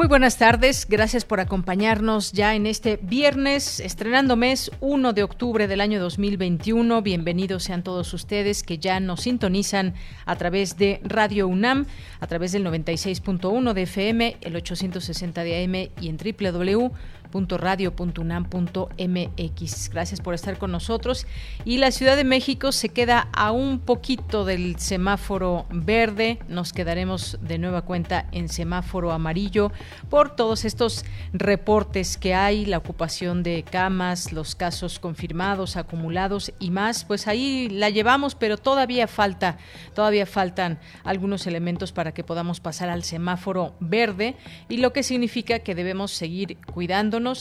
Muy buenas tardes, gracias por acompañarnos ya en este viernes, estrenando mes 1 de octubre del año 2021. Bienvenidos sean todos ustedes que ya nos sintonizan a través de Radio UNAM, a través del 96.1 de FM, el 860 de AM y en www radio.unam.mx. Gracias por estar con nosotros. Y la Ciudad de México se queda a un poquito del semáforo verde. Nos quedaremos de nueva cuenta en semáforo amarillo por todos estos reportes que hay, la ocupación de camas, los casos confirmados, acumulados y más. Pues ahí la llevamos, pero todavía falta, todavía faltan algunos elementos para que podamos pasar al semáforo verde y lo que significa que debemos seguir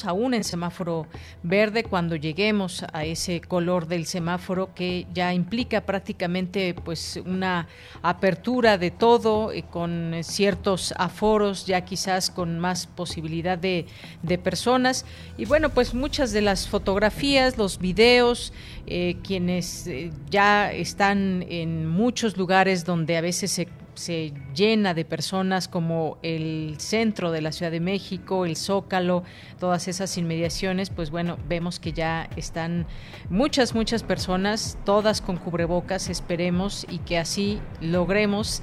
aún en semáforo verde cuando lleguemos a ese color del semáforo que ya implica prácticamente pues una apertura de todo eh, con ciertos aforos ya quizás con más posibilidad de, de personas. Y bueno pues muchas de las fotografías los videos eh, quienes eh, ya están en muchos lugares donde a veces se se llena de personas como el centro de la Ciudad de México, el Zócalo, todas esas inmediaciones, pues bueno, vemos que ya están muchas, muchas personas, todas con cubrebocas, esperemos y que así logremos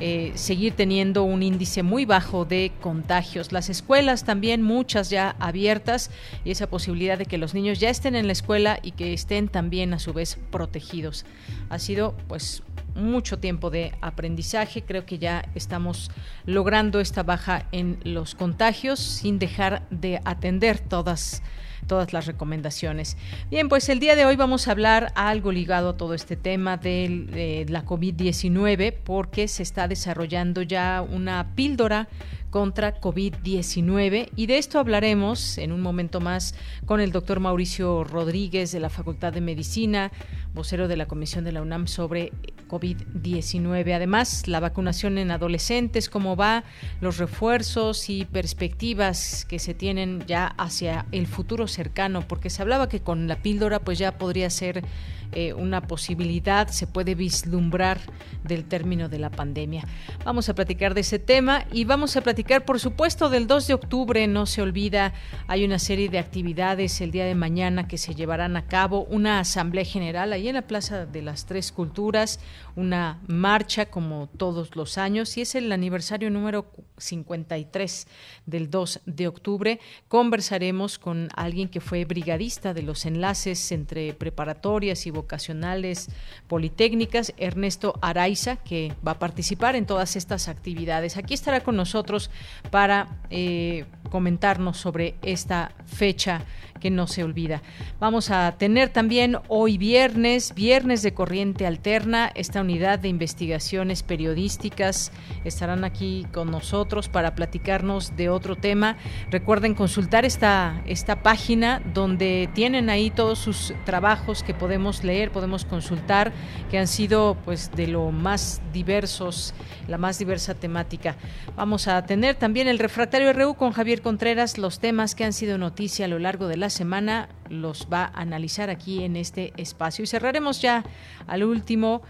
eh, seguir teniendo un índice muy bajo de contagios. Las escuelas también, muchas ya abiertas, y esa posibilidad de que los niños ya estén en la escuela y que estén también a su vez protegidos. Ha sido pues mucho tiempo de aprendizaje. Creo que ya estamos logrando esta baja en los contagios sin dejar de atender todas todas las recomendaciones. Bien, pues el día de hoy vamos a hablar algo ligado a todo este tema de la COVID-19 porque se está desarrollando ya una píldora contra COVID-19 y de esto hablaremos en un momento más con el doctor Mauricio Rodríguez de la Facultad de Medicina, vocero de la Comisión de la UNAM sobre COVID-19. Además, la vacunación en adolescentes, cómo va, los refuerzos y perspectivas que se tienen ya hacia el futuro cercano, porque se hablaba que con la píldora pues ya podría ser eh, una posibilidad, se puede vislumbrar del término de la pandemia. Vamos a platicar de ese tema y vamos a platicar, por supuesto, del 2 de octubre, no se olvida, hay una serie de actividades el día de mañana que se llevarán a cabo, una asamblea general ahí en la Plaza de las Tres Culturas, una marcha como todos los años y es el aniversario número 53 del 2 de octubre. Conversaremos con alguien que fue brigadista de los enlaces entre preparatorias y vocacionales politécnicas, Ernesto Araiza, que va a participar en todas estas actividades. Aquí estará con nosotros para eh, comentarnos sobre esta fecha que no se olvida. Vamos a tener también hoy viernes, viernes de corriente alterna, esta unidad de investigaciones periodísticas estarán aquí con nosotros para platicarnos de otro tema. Recuerden consultar esta, esta página donde tienen ahí todos sus trabajos que podemos leer, podemos consultar, que han sido pues de lo más diversos, la más diversa temática. Vamos a tener también el refractario RU con Javier Contreras, los temas que han sido noticia a lo largo de la semana los va a analizar aquí en este espacio. Y cerraremos ya al último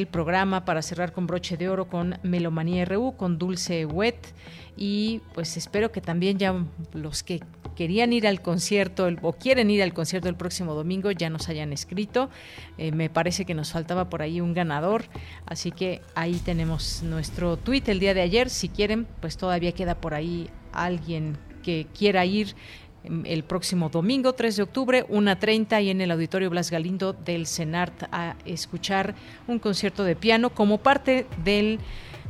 del programa para cerrar con broche de oro con Melomanía RU, con Dulce Wet. Y pues espero que también ya los que querían ir al concierto o quieren ir al concierto el próximo domingo ya nos hayan escrito. Eh, me parece que nos faltaba por ahí un ganador. Así que ahí tenemos nuestro tweet el día de ayer. Si quieren, pues todavía queda por ahí alguien que quiera ir el próximo domingo 3 de octubre, 1.30 y en el Auditorio Blas Galindo del CENART a escuchar un concierto de piano como parte del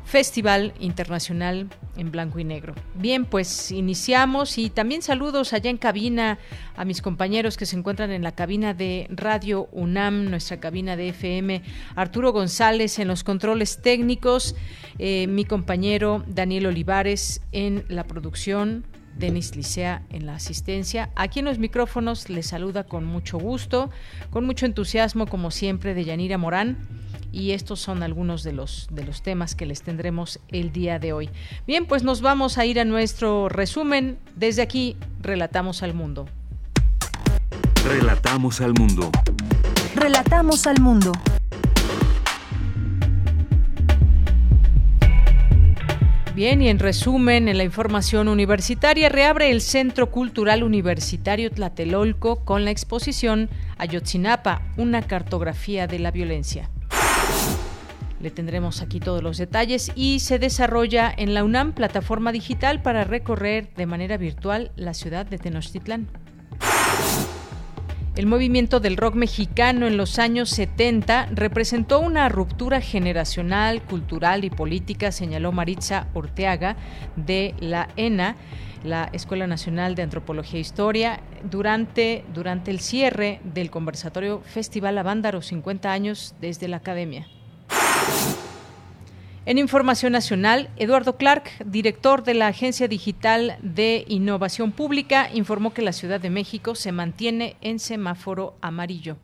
Festival Internacional en Blanco y Negro. Bien, pues iniciamos y también saludos allá en cabina a mis compañeros que se encuentran en la cabina de Radio UNAM, nuestra cabina de FM, Arturo González en los controles técnicos, eh, mi compañero Daniel Olivares en la producción, Denis Licea en la asistencia. Aquí en los micrófonos les saluda con mucho gusto, con mucho entusiasmo, como siempre, de Yanira Morán. Y estos son algunos de los, de los temas que les tendremos el día de hoy. Bien, pues nos vamos a ir a nuestro resumen. Desde aquí, Relatamos al Mundo. Relatamos al Mundo. Relatamos al Mundo. Bien, y en resumen, en la información universitaria, reabre el Centro Cultural Universitario Tlatelolco con la exposición Ayotzinapa, una cartografía de la violencia. Le tendremos aquí todos los detalles y se desarrolla en la UNAM plataforma digital para recorrer de manera virtual la ciudad de Tenochtitlán. El movimiento del rock mexicano en los años 70 representó una ruptura generacional, cultural y política, señaló Maritza Orteaga de la ENA, la Escuela Nacional de Antropología e Historia, durante, durante el cierre del conversatorio Festival Avándaro 50 años desde la Academia. En Información Nacional, Eduardo Clark, director de la Agencia Digital de Innovación Pública, informó que la Ciudad de México se mantiene en semáforo amarillo.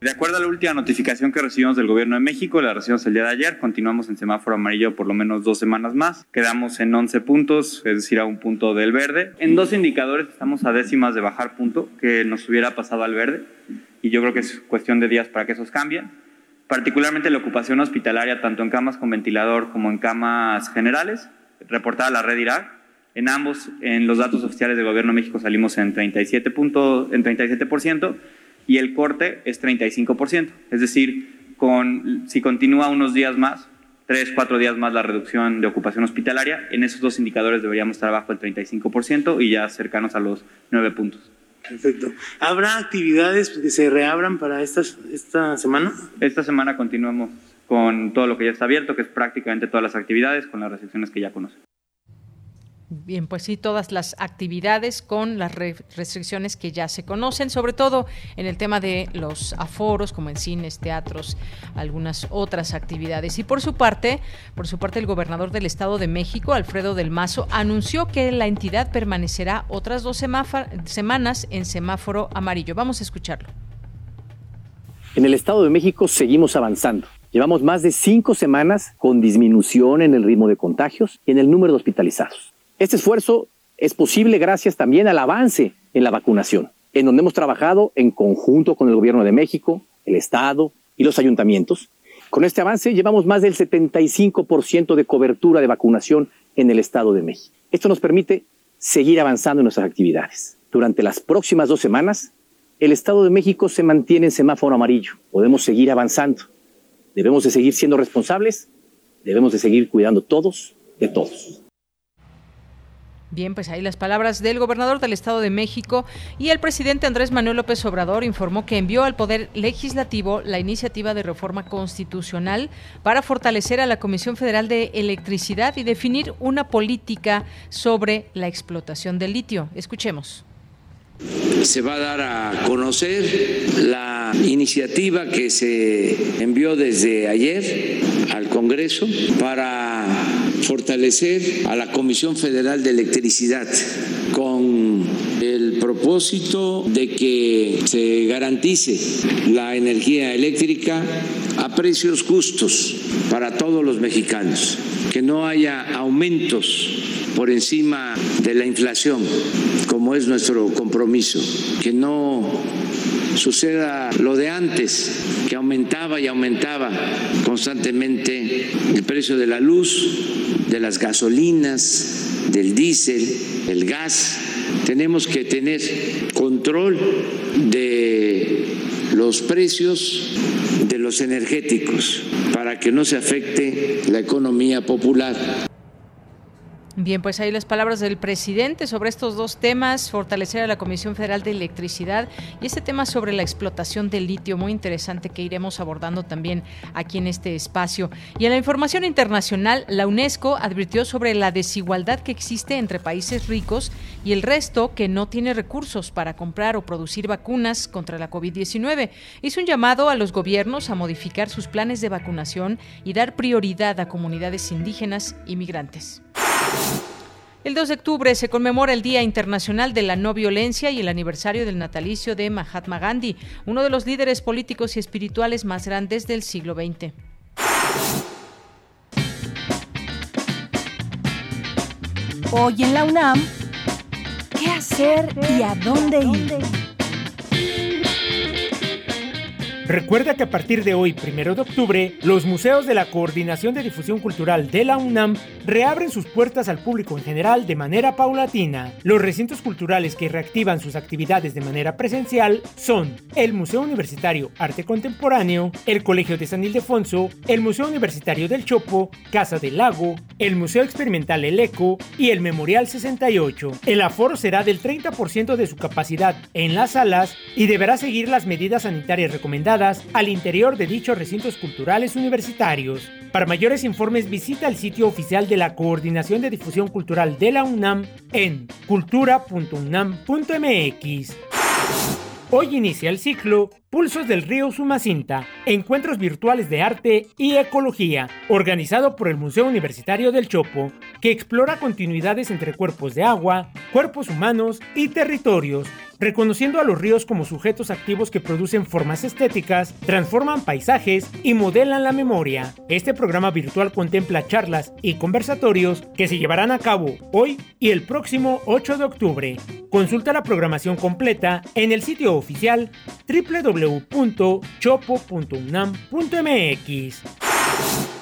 De acuerdo a la última notificación que recibimos del Gobierno de México, la recibimos el día de ayer, continuamos en semáforo amarillo por lo menos dos semanas más. Quedamos en 11 puntos, es decir, a un punto del verde. En dos indicadores estamos a décimas de bajar punto, que nos hubiera pasado al verde, y yo creo que es cuestión de días para que esos cambien particularmente la ocupación hospitalaria, tanto en camas con ventilador como en camas generales, reportada la red Irak. En ambos, en los datos oficiales del Gobierno de México salimos en 37%, punto, en 37% y el corte es 35%. Es decir, con, si continúa unos días más, tres, cuatro días más la reducción de ocupación hospitalaria, en esos dos indicadores deberíamos estar bajo el 35% y ya cercanos a los 9 puntos. Perfecto. ¿Habrá actividades que se reabran para esta, esta semana? Esta semana continuamos con todo lo que ya está abierto, que es prácticamente todas las actividades, con las restricciones que ya conocen. Bien, pues sí, todas las actividades con las restricciones que ya se conocen, sobre todo en el tema de los aforos, como en cines, teatros, algunas otras actividades. Y por su parte, por su parte, el gobernador del Estado de México, Alfredo del Mazo, anunció que la entidad permanecerá otras dos semanas en semáforo amarillo. Vamos a escucharlo. En el Estado de México seguimos avanzando. Llevamos más de cinco semanas con disminución en el ritmo de contagios y en el número de hospitalizados. Este esfuerzo es posible gracias también al avance en la vacunación, en donde hemos trabajado en conjunto con el Gobierno de México, el Estado y los ayuntamientos. Con este avance llevamos más del 75% de cobertura de vacunación en el Estado de México. Esto nos permite seguir avanzando en nuestras actividades. Durante las próximas dos semanas, el Estado de México se mantiene en semáforo amarillo. Podemos seguir avanzando. Debemos de seguir siendo responsables, debemos de seguir cuidando todos de todos. Bien, pues ahí las palabras del gobernador del Estado de México y el presidente Andrés Manuel López Obrador informó que envió al Poder Legislativo la iniciativa de reforma constitucional para fortalecer a la Comisión Federal de Electricidad y definir una política sobre la explotación del litio. Escuchemos. Se va a dar a conocer la iniciativa que se envió desde ayer al Congreso para fortalecer a la Comisión Federal de Electricidad con el propósito de que se garantice la energía eléctrica a precios justos para todos los mexicanos, que no haya aumentos por encima de la inflación, como es nuestro compromiso, que no suceda lo de antes, que aumentaba y aumentaba constantemente el precio de la luz, de las gasolinas, del diésel, el gas. Tenemos que tener control de los precios de los energéticos para que no se afecte la economía popular. Bien, pues ahí las palabras del presidente sobre estos dos temas, fortalecer a la Comisión Federal de Electricidad y este tema sobre la explotación del litio, muy interesante que iremos abordando también aquí en este espacio. Y en la información internacional, la UNESCO advirtió sobre la desigualdad que existe entre países ricos y el resto que no tiene recursos para comprar o producir vacunas contra la COVID-19. Hizo un llamado a los gobiernos a modificar sus planes de vacunación y dar prioridad a comunidades indígenas y migrantes. El 2 de octubre se conmemora el Día Internacional de la No Violencia y el aniversario del natalicio de Mahatma Gandhi, uno de los líderes políticos y espirituales más grandes del siglo XX. Hoy en la UNAM, ¿qué hacer y a dónde ir? Recuerda que a partir de hoy, primero de octubre, los museos de la Coordinación de Difusión Cultural de la UNAM reabren sus puertas al público en general de manera paulatina. Los recintos culturales que reactivan sus actividades de manera presencial son el Museo Universitario Arte Contemporáneo, el Colegio de San Ildefonso, el Museo Universitario del Chopo, Casa del Lago, el Museo Experimental El Eco y el Memorial 68. El aforo será del 30% de su capacidad en las salas y deberá seguir las medidas sanitarias recomendadas al interior de dichos recintos culturales universitarios. Para mayores informes visita el sitio oficial de la Coordinación de Difusión Cultural de la UNAM en cultura.unam.mx. Hoy inicia el ciclo Pulsos del Río Sumacinta, encuentros virtuales de arte y ecología, organizado por el Museo Universitario del Chopo, que explora continuidades entre cuerpos de agua, cuerpos humanos y territorios reconociendo a los ríos como sujetos activos que producen formas estéticas, transforman paisajes y modelan la memoria. Este programa virtual contempla charlas y conversatorios que se llevarán a cabo hoy y el próximo 8 de octubre. Consulta la programación completa en el sitio oficial www.chopo.unam.mx.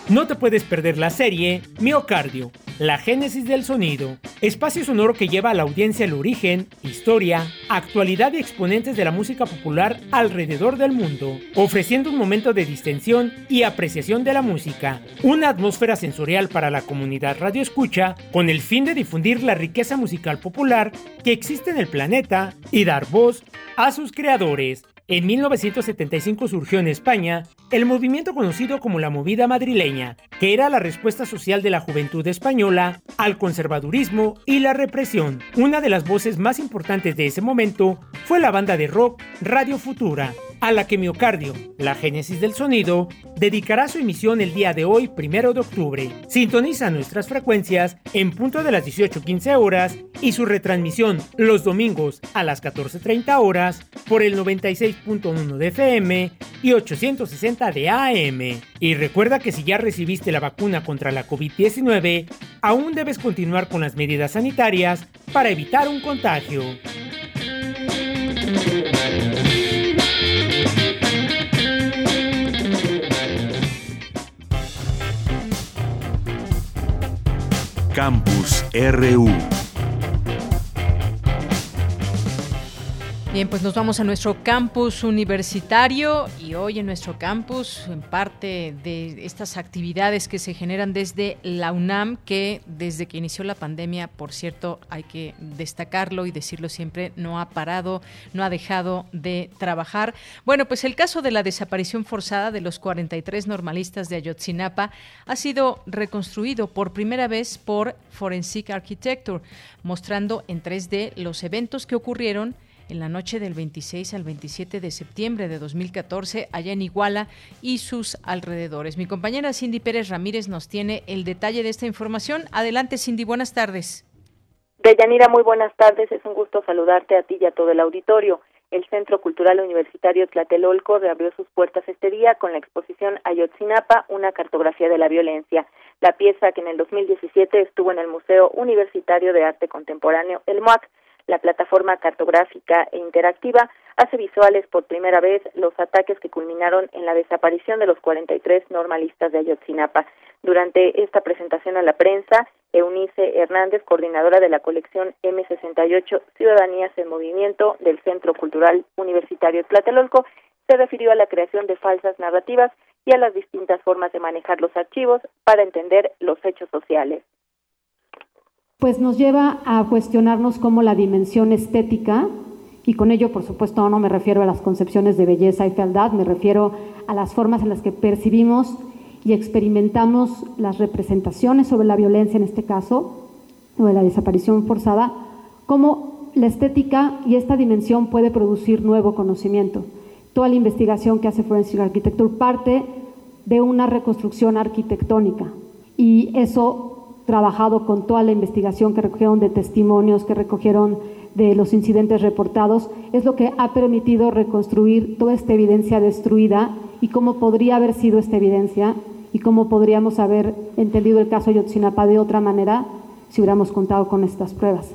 No te puedes perder la serie Miocardio, la génesis del sonido, espacio sonoro que lleva a la audiencia el origen, historia, actualidad y exponentes de la música popular alrededor del mundo, ofreciendo un momento de distensión y apreciación de la música, una atmósfera sensorial para la comunidad radioescucha con el fin de difundir la riqueza musical popular que existe en el planeta y dar voz a sus creadores. En 1975 surgió en España el movimiento conocido como la movida madrileña, que era la respuesta social de la juventud española al conservadurismo y la represión. Una de las voces más importantes de ese momento fue la banda de rock Radio Futura, a la que Miocardio, la génesis del sonido, dedicará su emisión el día de hoy, primero de octubre. Sintoniza nuestras frecuencias en punto de las 18.15 horas y su retransmisión los domingos a las 14.30 horas por el 96.1 de FM y 860 de AM. Y recuerda que si ya recibiste la vacuna contra la COVID-19, aún debes continuar con las medidas sanitarias para evitar un contagio. Campus RU. Bien, pues nos vamos a nuestro campus universitario y hoy en nuestro campus, en parte de estas actividades que se generan desde la UNAM, que desde que inició la pandemia, por cierto, hay que destacarlo y decirlo siempre, no ha parado, no ha dejado de trabajar. Bueno, pues el caso de la desaparición forzada de los 43 normalistas de Ayotzinapa ha sido reconstruido por primera vez por Forensic Architecture, mostrando en 3D los eventos que ocurrieron en la noche del 26 al 27 de septiembre de 2014 allá en Iguala y sus alrededores. Mi compañera Cindy Pérez Ramírez nos tiene el detalle de esta información. Adelante Cindy, buenas tardes. Deyanira, muy buenas tardes. Es un gusto saludarte a ti y a todo el auditorio. El Centro Cultural Universitario Tlatelolco reabrió sus puertas este día con la exposición Ayotzinapa, una cartografía de la violencia. La pieza que en el 2017 estuvo en el Museo Universitario de Arte Contemporáneo, el MOAC, la plataforma cartográfica e interactiva hace visuales por primera vez los ataques que culminaron en la desaparición de los 43 normalistas de Ayotzinapa. Durante esta presentación a la prensa, Eunice Hernández, coordinadora de la colección M68 Ciudadanías en Movimiento del Centro Cultural Universitario Tlatelolco, se refirió a la creación de falsas narrativas y a las distintas formas de manejar los archivos para entender los hechos sociales. Pues nos lleva a cuestionarnos cómo la dimensión estética, y con ello por supuesto no me refiero a las concepciones de belleza y fealdad, me refiero a las formas en las que percibimos y experimentamos las representaciones sobre la violencia en este caso, o de la desaparición forzada, cómo la estética y esta dimensión puede producir nuevo conocimiento. Toda la investigación que hace Forensic Architecture parte de una reconstrucción arquitectónica y eso trabajado con toda la investigación que recogieron de testimonios, que recogieron de los incidentes reportados, es lo que ha permitido reconstruir toda esta evidencia destruida y cómo podría haber sido esta evidencia y cómo podríamos haber entendido el caso Yotzinapa de otra manera si hubiéramos contado con estas pruebas.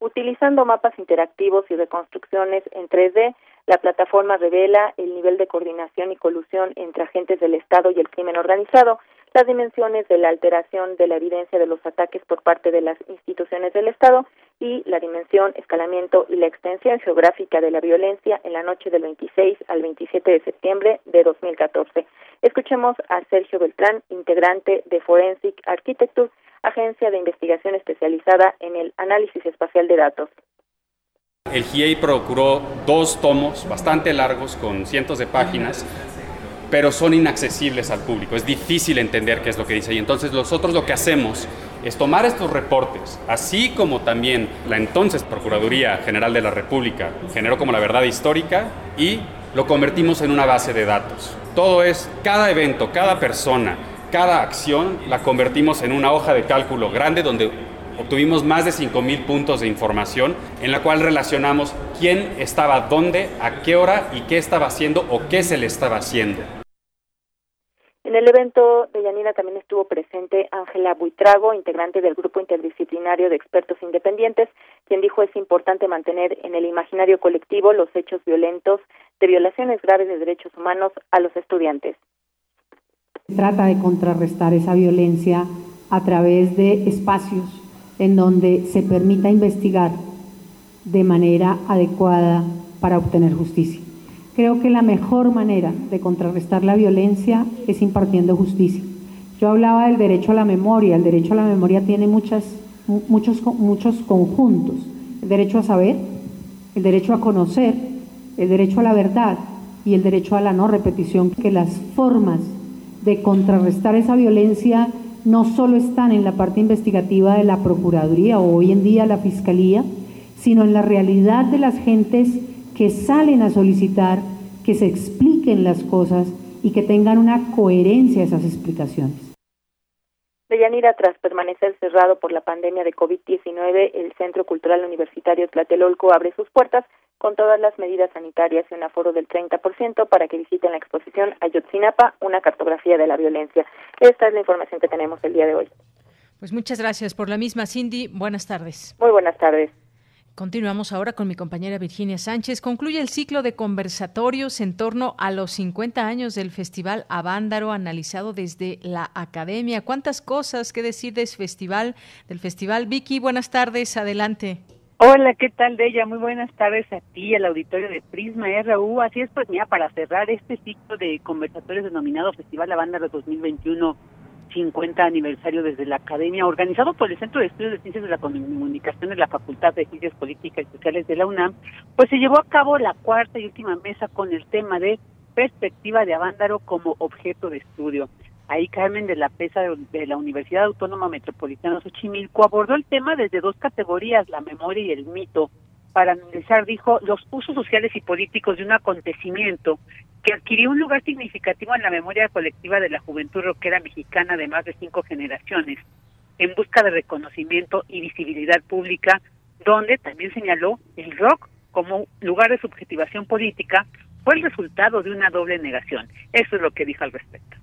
Utilizando mapas interactivos y reconstrucciones en 3D, la plataforma revela el nivel de coordinación y colusión entre agentes del Estado y el crimen organizado las dimensiones de la alteración de la evidencia de los ataques por parte de las instituciones del Estado y la dimensión, escalamiento y la extensión geográfica de la violencia en la noche del 26 al 27 de septiembre de 2014. Escuchemos a Sergio Beltrán, integrante de Forensic Architecture, agencia de investigación especializada en el análisis espacial de datos. El GIEI procuró dos tomos bastante largos con cientos de páginas pero son inaccesibles al público. Es difícil entender qué es lo que dice. Y entonces nosotros lo que hacemos es tomar estos reportes, así como también la entonces Procuraduría General de la República generó como la verdad histórica y lo convertimos en una base de datos. Todo es, cada evento, cada persona, cada acción la convertimos en una hoja de cálculo grande donde obtuvimos más de 5.000 puntos de información en la cual relacionamos quién estaba dónde, a qué hora y qué estaba haciendo o qué se le estaba haciendo. En el evento de Yanira también estuvo presente Ángela Buitrago, integrante del grupo interdisciplinario de expertos independientes, quien dijo es importante mantener en el imaginario colectivo los hechos violentos de violaciones graves de derechos humanos a los estudiantes. Se trata de contrarrestar esa violencia a través de espacios en donde se permita investigar de manera adecuada para obtener justicia. Creo que la mejor manera de contrarrestar la violencia es impartiendo justicia. Yo hablaba del derecho a la memoria. El derecho a la memoria tiene muchas, muchos, muchos conjuntos. El derecho a saber, el derecho a conocer, el derecho a la verdad y el derecho a la no repetición. Que las formas de contrarrestar esa violencia no solo están en la parte investigativa de la Procuraduría o hoy en día la Fiscalía, sino en la realidad de las gentes que salen a solicitar que se expliquen las cosas y que tengan una coherencia esas explicaciones. Deyanira, tras permanecer cerrado por la pandemia de COVID-19, el Centro Cultural Universitario Tlatelolco abre sus puertas con todas las medidas sanitarias y un aforo del 30% para que visiten la exposición Ayotzinapa, una cartografía de la violencia. Esta es la información que tenemos el día de hoy. Pues muchas gracias por la misma, Cindy. Buenas tardes. Muy buenas tardes. Continuamos ahora con mi compañera Virginia Sánchez. Concluye el ciclo de conversatorios en torno a los 50 años del Festival Avándaro analizado desde la academia. ¿Cuántas cosas que decir de festival, del festival? Vicky, buenas tardes, adelante. Hola, ¿qué tal, de ella? Muy buenas tardes a ti, al auditorio de Prisma RU. Así es, pues mira, para cerrar este ciclo de conversatorios denominado Festival Avándaro 2021 50 aniversario desde la Academia, organizado por el Centro de Estudios de Ciencias de la Comunicación de la Facultad de Ciencias Políticas y Sociales de la UNAM, pues se llevó a cabo la cuarta y última mesa con el tema de perspectiva de Avándaro como objeto de estudio. Ahí Carmen de la Pesa de la Universidad Autónoma Metropolitana Xochimilco abordó el tema desde dos categorías, la memoria y el mito, para analizar, dijo, los usos sociales y políticos de un acontecimiento que adquirió un lugar significativo en la memoria colectiva de la juventud rockera mexicana de más de cinco generaciones, en busca de reconocimiento y visibilidad pública, donde también señaló el rock como lugar de subjetivación política fue el resultado de una doble negación. Eso es lo que dijo al respecto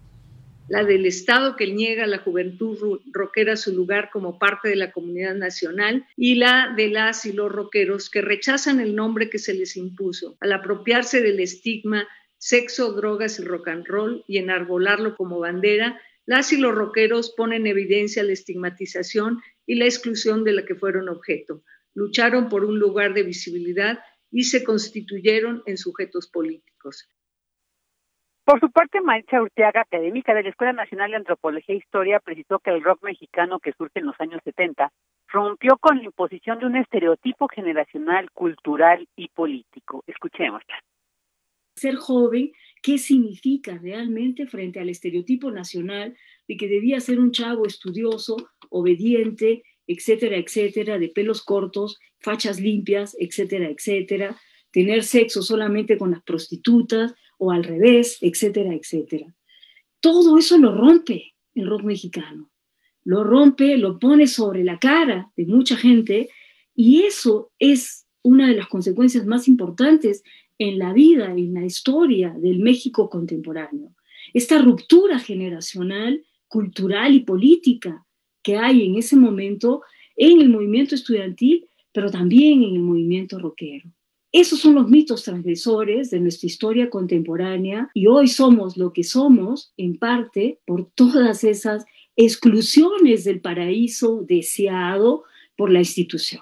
la del Estado que niega a la juventud rockera su lugar como parte de la comunidad nacional y la de las y los rockeros que rechazan el nombre que se les impuso al apropiarse del estigma sexo, drogas y rock and roll y enarbolarlo como bandera, las y los rockeros ponen en evidencia la estigmatización y la exclusión de la que fueron objeto. Lucharon por un lugar de visibilidad y se constituyeron en sujetos políticos. Por su parte, Maritza Urteaga, académica de la Escuela Nacional de Antropología e Historia, precisó que el rock mexicano que surge en los años 70 rompió con la imposición de un estereotipo generacional, cultural y político. Escuchémosla. Ser joven, ¿qué significa realmente frente al estereotipo nacional de que debía ser un chavo estudioso, obediente, etcétera, etcétera, de pelos cortos, fachas limpias, etcétera, etcétera, tener sexo solamente con las prostitutas o al revés, etcétera, etcétera. Todo eso lo rompe el rock mexicano. Lo rompe, lo pone sobre la cara de mucha gente y eso es una de las consecuencias más importantes en la vida, en la historia del México contemporáneo. Esta ruptura generacional, cultural y política que hay en ese momento en el movimiento estudiantil, pero también en el movimiento rockero. Esos son los mitos transgresores de nuestra historia contemporánea y hoy somos lo que somos en parte por todas esas exclusiones del paraíso deseado por la institución.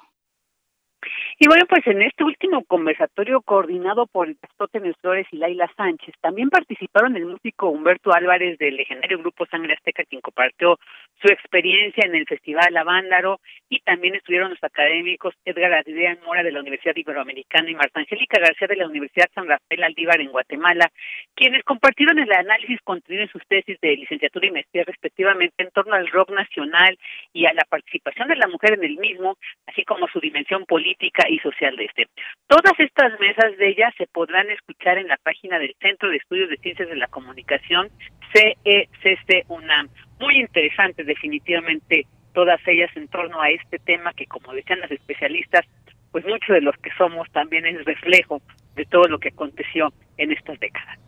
Y bueno, pues en este último conversatorio coordinado por el Aristóteles Flores y Laila Sánchez, también participaron el músico Humberto Álvarez del legendario grupo Sangre Azteca, quien compartió su experiencia en el Festival Avándaro, y también estuvieron los académicos Edgar Adrián Mora de la Universidad Iberoamericana y Marta Angélica García de la Universidad San Rafael Aldívar en Guatemala, quienes compartieron el análisis contenido en sus tesis de licenciatura y maestría respectivamente en torno al rock nacional y a la participación de la mujer en el mismo, así como su dimensión política social de este. Todas estas mesas de ellas se podrán escuchar en la página del Centro de Estudios de Ciencias de la Comunicación, CECC UNAM. Muy interesante definitivamente todas ellas en torno a este tema que como decían las especialistas, pues mucho de los que somos también es reflejo de todo lo que aconteció en estas décadas.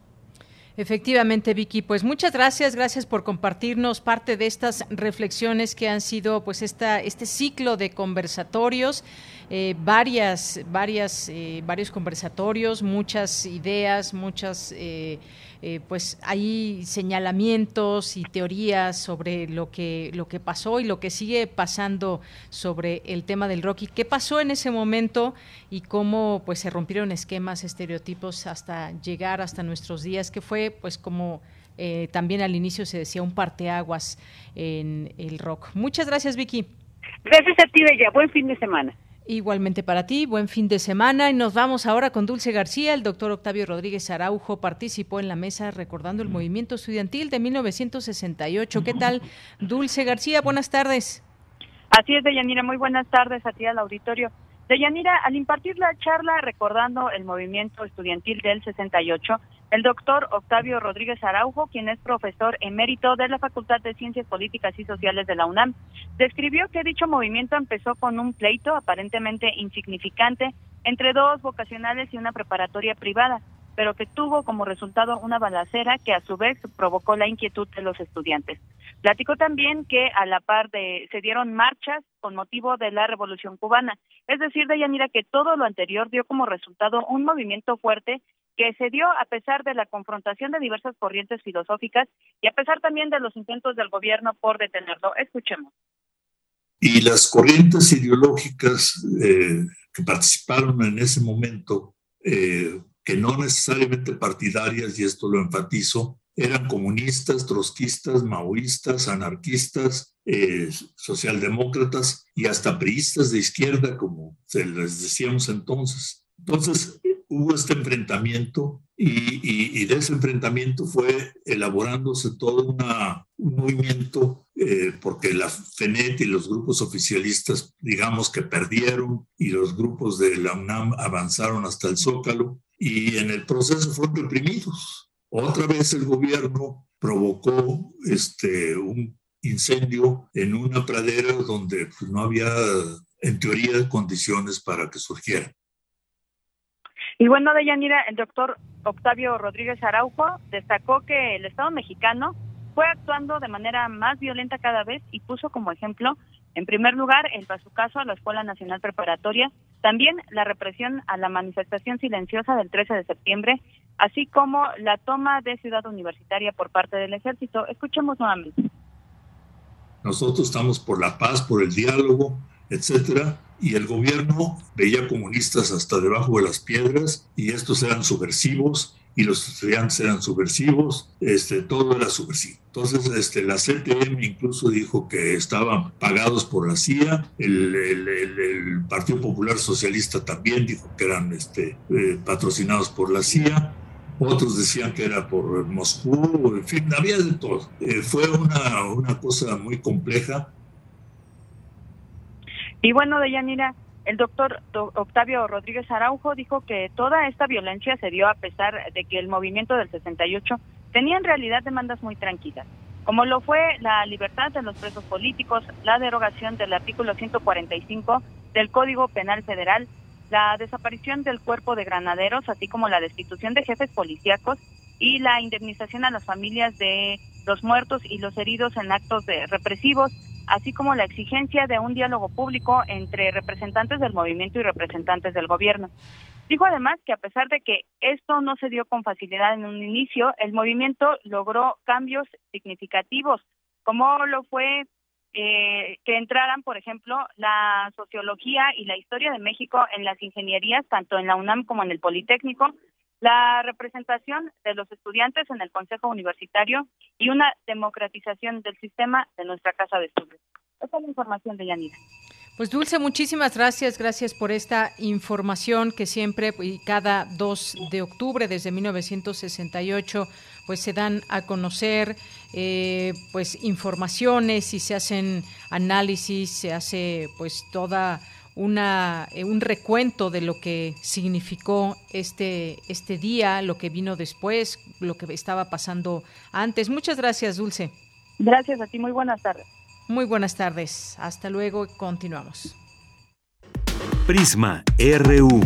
Efectivamente, Vicky, pues muchas gracias, gracias por compartirnos parte de estas reflexiones que han sido pues esta, este ciclo de conversatorios, eh, varias, varias, eh, varios conversatorios, muchas ideas, muchas eh, eh, pues hay señalamientos y teorías sobre lo que, lo que pasó y lo que sigue pasando sobre el tema del rock y qué pasó en ese momento y cómo pues se rompieron esquemas, estereotipos hasta llegar hasta nuestros días, que fue pues como eh, también al inicio se decía un parteaguas en el rock. Muchas gracias, Vicky. Gracias a ti, Bella. Buen fin de semana. Igualmente para ti, buen fin de semana y nos vamos ahora con Dulce García. El doctor Octavio Rodríguez Araujo participó en la mesa recordando el movimiento estudiantil de 1968. ¿Qué tal, Dulce García? Buenas tardes. Así es, Deyanira. Muy buenas tardes a ti al auditorio. Deyanira, al impartir la charla recordando el movimiento estudiantil del 68, el doctor Octavio Rodríguez Araujo, quien es profesor emérito de la Facultad de Ciencias Políticas y Sociales de la UNAM, describió que dicho movimiento empezó con un pleito aparentemente insignificante entre dos vocacionales y una preparatoria privada, pero que tuvo como resultado una balacera que a su vez provocó la inquietud de los estudiantes. Platicó también que a la par de se dieron marchas con motivo de la Revolución cubana, es decir, de Yanira que todo lo anterior dio como resultado un movimiento fuerte que se dio a pesar de la confrontación de diversas corrientes filosóficas y a pesar también de los intentos del gobierno por detenerlo. Escuchemos. Y las corrientes ideológicas eh, que participaron en ese momento eh, que no necesariamente partidarias, y esto lo enfatizo, eran comunistas, trotskistas, maoístas, anarquistas, eh, socialdemócratas y hasta priistas de izquierda, como se les decíamos entonces. Entonces, hubo este enfrentamiento y, de ese enfrentamiento fue elaborándose todo un movimiento eh, porque la FENET y los grupos oficialistas, digamos que perdieron y los grupos de la UNAM avanzaron hasta el Zócalo y en el proceso fueron reprimidos. Otra vez el gobierno provocó este, un incendio en una pradera donde pues, no había, en teoría, condiciones para que surgiera. Y bueno, de Yanira, el doctor Octavio Rodríguez Araujo destacó que el Estado mexicano fue actuando de manera más violenta cada vez y puso como ejemplo, en primer lugar, el caso a la Escuela Nacional Preparatoria, también la represión a la manifestación silenciosa del 13 de septiembre, así como la toma de Ciudad Universitaria por parte del Ejército. Escuchemos nuevamente. Nosotros estamos por la paz, por el diálogo, etcétera, y el gobierno veía comunistas hasta debajo de las piedras y estos eran subversivos y los estudiantes eran subversivos, este, todo era subversivo. Entonces, este, la CTM incluso dijo que estaban pagados por la CIA, el, Partido Popular Socialista también dijo que eran este, eh, patrocinados por la CIA, otros decían que era por Moscú, en fin, había de todo. Eh, fue una, una cosa muy compleja. Y bueno, Deyanira, el doctor Octavio Rodríguez Araujo dijo que toda esta violencia se dio a pesar de que el movimiento del 68 tenía en realidad demandas muy tranquilas, como lo fue la libertad de los presos políticos, la derogación del artículo 145 del Código Penal Federal, la desaparición del cuerpo de granaderos, así como la destitución de jefes policíacos y la indemnización a las familias de los muertos y los heridos en actos de represivos, así como la exigencia de un diálogo público entre representantes del movimiento y representantes del gobierno. Dijo además que a pesar de que esto no se dio con facilidad en un inicio, el movimiento logró cambios significativos, como lo fue eh, que entraran, por ejemplo, la sociología y la historia de México en las ingenierías, tanto en la UNAM como en el Politécnico, la representación de los estudiantes en el Consejo Universitario y una democratización del sistema de nuestra Casa de Estudios. Esta es la información de Yanira. Pues Dulce, muchísimas gracias, gracias por esta información que siempre y cada 2 de octubre desde 1968 pues se dan a conocer eh, pues informaciones y se hacen análisis, se hace pues toda una, eh, un recuento de lo que significó este, este día, lo que vino después, lo que estaba pasando antes. Muchas gracias, Dulce. Gracias a ti, muy buenas tardes. Muy buenas tardes. Hasta luego, continuamos. Prisma RU.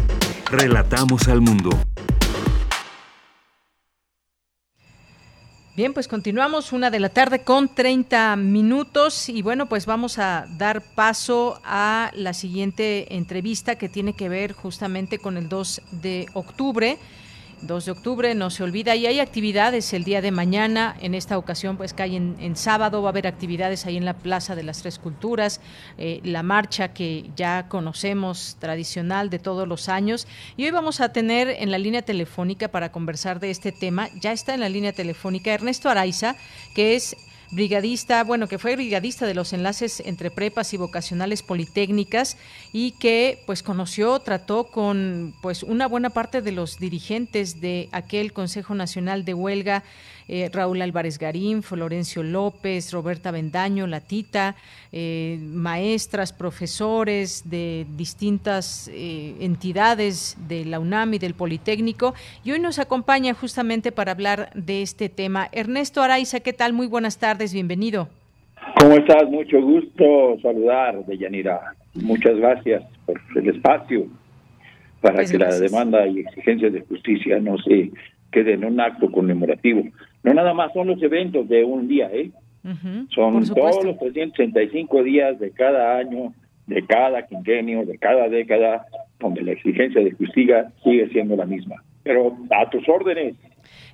Relatamos al mundo. Bien, pues continuamos una de la tarde con 30 minutos y bueno, pues vamos a dar paso a la siguiente entrevista que tiene que ver justamente con el 2 de octubre. 2 de octubre, no se olvida, y hay actividades el día de mañana, en esta ocasión pues cae en, en sábado, va a haber actividades ahí en la Plaza de las Tres Culturas, eh, la marcha que ya conocemos tradicional de todos los años, y hoy vamos a tener en la línea telefónica para conversar de este tema, ya está en la línea telefónica Ernesto Araiza, que es brigadista, bueno, que fue brigadista de los enlaces entre prepas y vocacionales politécnicas y que pues conoció, trató con pues una buena parte de los dirigentes de aquel Consejo Nacional de Huelga eh, Raúl Álvarez Garín, Florencio López, Roberta Bendaño, Latita, eh, maestras, profesores de distintas eh, entidades de la UNAM y del Politécnico. Y hoy nos acompaña justamente para hablar de este tema. Ernesto Araiza, ¿qué tal? Muy buenas tardes, bienvenido. ¿Cómo estás? Mucho gusto saludar, Deyanira. Muchas gracias por el espacio para pues que la demanda y exigencias de justicia no se queden en un acto conmemorativo. No nada más son los eventos de un día, ¿eh? son todos los 365 días de cada año, de cada quinquenio, de cada década, donde la exigencia de justicia sigue siendo la misma. Pero a tus órdenes,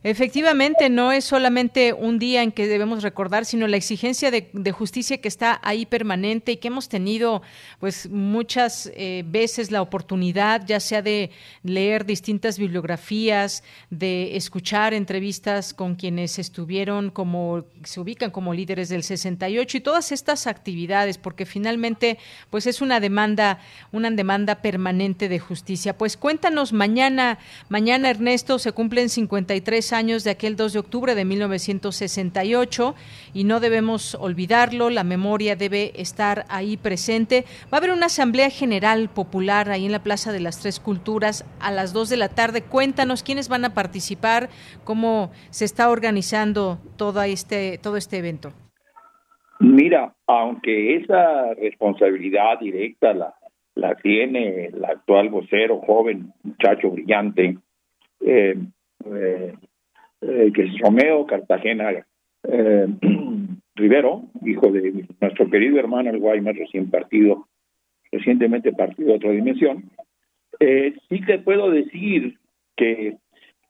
Efectivamente, no es solamente un día en que debemos recordar, sino la exigencia de, justicia que está ahí permanente y que hemos tenido, pues, muchas eh, veces la oportunidad, ya sea de leer distintas bibliografías, de escuchar entrevistas con quienes estuvieron como, se ubican como líderes del 68 y todas estas actividades, porque finalmente, pues, es una demanda, una demanda permanente de justicia. Pues cuéntanos mañana, mañana Ernesto, se cumplen 53 años de aquel 2 de octubre de 1968 y no debemos olvidarlo, la memoria debe estar ahí presente. Va a haber una asamblea general popular ahí en la Plaza de las Tres Culturas a las 2 de la tarde. Cuéntanos quiénes van a participar, cómo se está organizando todo este, todo este evento. Mira, aunque esa responsabilidad directa la, la tiene el actual vocero, joven, muchacho brillante, eh, eh, eh, que es Romeo Cartagena eh, Rivero, hijo de nuestro querido hermano el Guaymas, recién partido, recientemente partido a otra dimensión, eh, sí te puedo decir que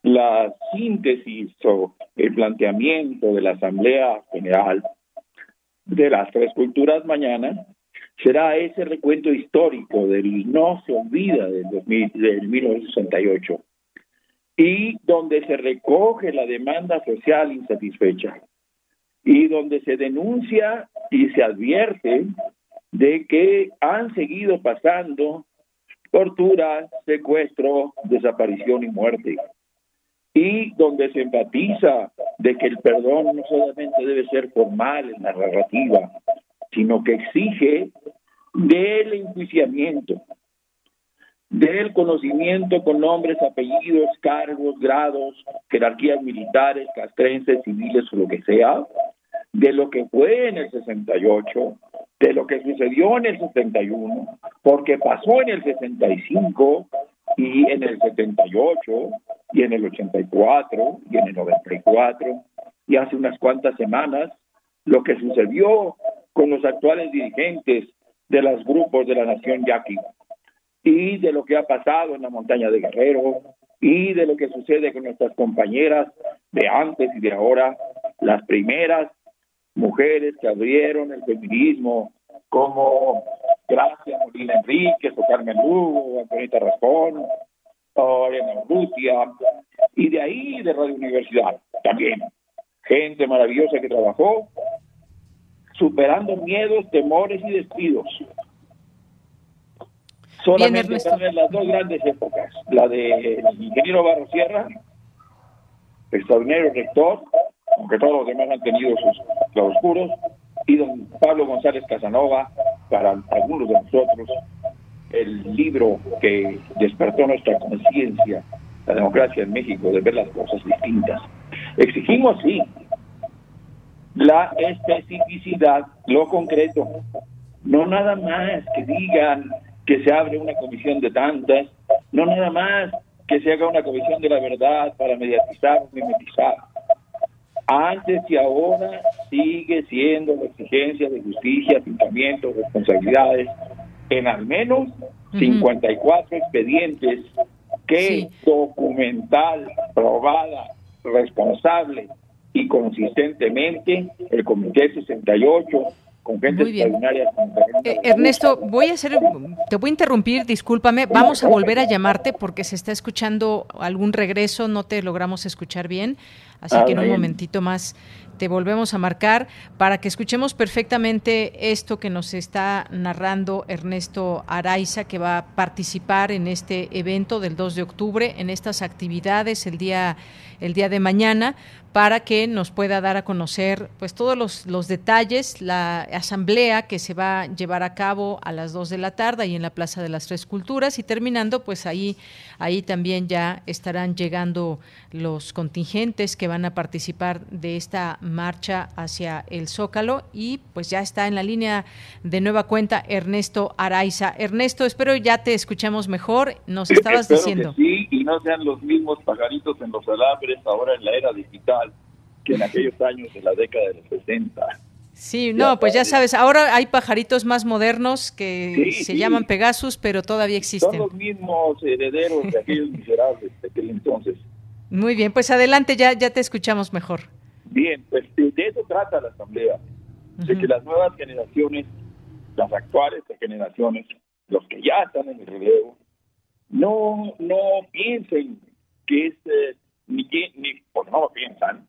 la síntesis o el planteamiento de la Asamblea General de las tres culturas mañana será ese recuento histórico del no se olvida del, 2000, del 1968 y donde se recoge la demanda social insatisfecha y donde se denuncia y se advierte de que han seguido pasando tortura, secuestro, desaparición y muerte. Y donde se enfatiza de que el perdón no solamente debe ser formal en la narrativa, sino que exige del enjuiciamiento, del conocimiento con nombres, apellidos, cargos, grados, jerarquías militares, castrenses, civiles o lo que sea, de lo que fue en el 68, de lo que sucedió en el 71, porque pasó en el 65 y en el 78 y en el 84 y en el 94 y hace unas cuantas semanas lo que sucedió con los actuales dirigentes de los grupos de la nación yaqui y de lo que ha pasado en la montaña de Guerrero y de lo que sucede con nuestras compañeras de antes y de ahora, las primeras mujeres que abrieron el feminismo, como Gracia Molina Enríquez o Carmen Lugo, Antonita Rascón, o Elena Urrutia, y de ahí de Radio Universidad también. Gente maravillosa que trabajó superando miedos, temores y despidos. Solamente en las dos grandes épocas, la del ingeniero Barro Sierra, extraordinario rector, aunque todos los demás han tenido sus claroscuros, y don Pablo González Casanova, para algunos de nosotros, el libro que despertó nuestra conciencia, la democracia en México, de ver las cosas distintas. Exigimos, sí, la especificidad, lo concreto, no nada más que digan que se abre una comisión de tantas, no nada más que se haga una comisión de la verdad para mediatizar o mimetizar. Antes y ahora sigue siendo la exigencia de justicia, afincamiento, responsabilidades en al menos 54 expedientes que documental, probada, responsable y consistentemente el Comité 68 con gente extraordinaria. Eh, Ernesto, voy a hacer, te voy a interrumpir, discúlpame, vamos a volver a llamarte porque se está escuchando algún regreso, no te logramos escuchar bien, así que en un momentito más te volvemos a marcar para que escuchemos perfectamente esto que nos está narrando Ernesto Araiza, que va a participar en este evento del 2 de octubre, en estas actividades el día, el día de mañana, para que nos pueda dar a conocer pues todos los, los detalles, la asamblea que se va a llevar a cabo a las 2 de la tarde y en la Plaza de las Tres Culturas y terminando pues ahí, ahí también ya estarán llegando los contingentes que van a participar de esta marcha hacia el Zócalo y pues ya está en la línea de nueva cuenta Ernesto Araiza. Ernesto, espero ya te escuchamos mejor. Nos estabas diciendo. sí, y no sean los mismos pajaritos en los alambres ahora en la era digital que en aquellos años de la década de los 60. Sí, no, pues ya sabes, ahora hay pajaritos más modernos que se llaman Pegasus, pero todavía existen. Son los mismos herederos de aquellos miserables de aquel entonces. Muy bien, pues adelante, ya, ya te escuchamos mejor. Bien, pues de eso trata la Asamblea, de que las nuevas generaciones, las actuales generaciones, los que ya están en el relevo, no, no piensen que es, eh, ni que, ni, pues no lo piensan,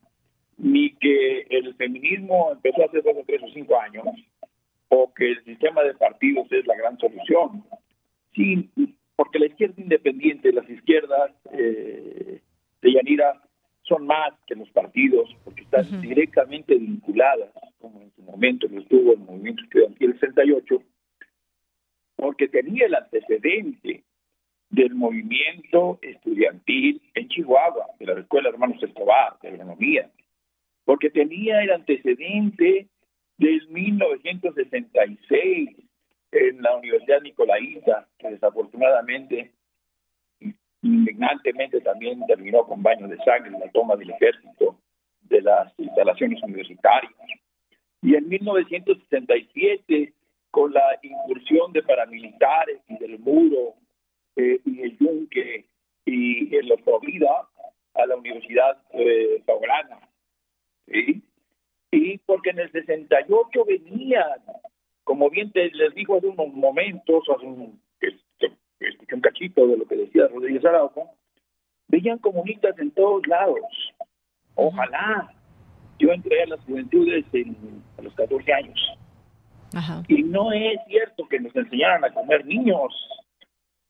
ni que el feminismo empezó hace dos o tres o cinco años, o que el sistema de partidos es la gran solución. Sí, porque la izquierda independiente, las izquierdas eh, de Yanira, son más que los partidos, porque están directamente vinculadas, como en su momento lo estuvo el movimiento estudiantil 68, porque tenía el antecedente del movimiento estudiantil en Chihuahua, de la Escuela Hermanos Escobar, de agronomía, porque tenía el antecedente del 1966 en la Universidad Nicolaita, que desafortunadamente, indignantemente también terminó con baños de sangre en la toma del ejército de las instalaciones universitarias. Y en 1967, con la incursión de paramilitares y del muro eh, y el yunque y en la Florida a la Universidad eh, ¿sí? Y porque en el 68 venían, como bien te les digo hace unos momentos, hace un, escuché un cachito de lo que decía Rodríguez Araujo, veían comunistas en todos lados. Ojalá. Yo entré a las juventudes a los 14 años. Y no es cierto que nos enseñaran a comer niños,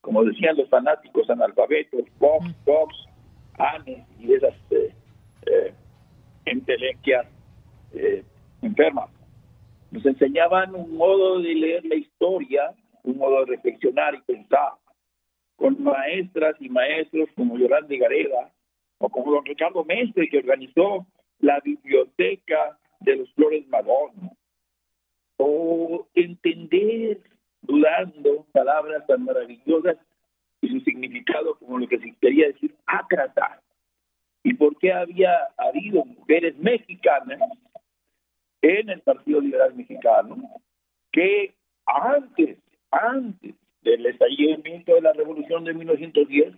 como decían los fanáticos analfabetos, Vox, Vox, Anes y esas eh, eh, entelequias eh, enfermas. Nos enseñaban un modo de leer la historia, un modo de reflexionar y pensar, con maestras y maestros como Yolanda Gareda o como don Ricardo Mestre, que organizó la biblioteca de los Flores Madonna o entender, dudando, palabras tan maravillosas y su significado como lo que se quería decir ácrata. ¿Y por qué había habido mujeres mexicanas en el Partido Liberal Mexicano que antes, antes del estallamiento de la Revolución de 1910,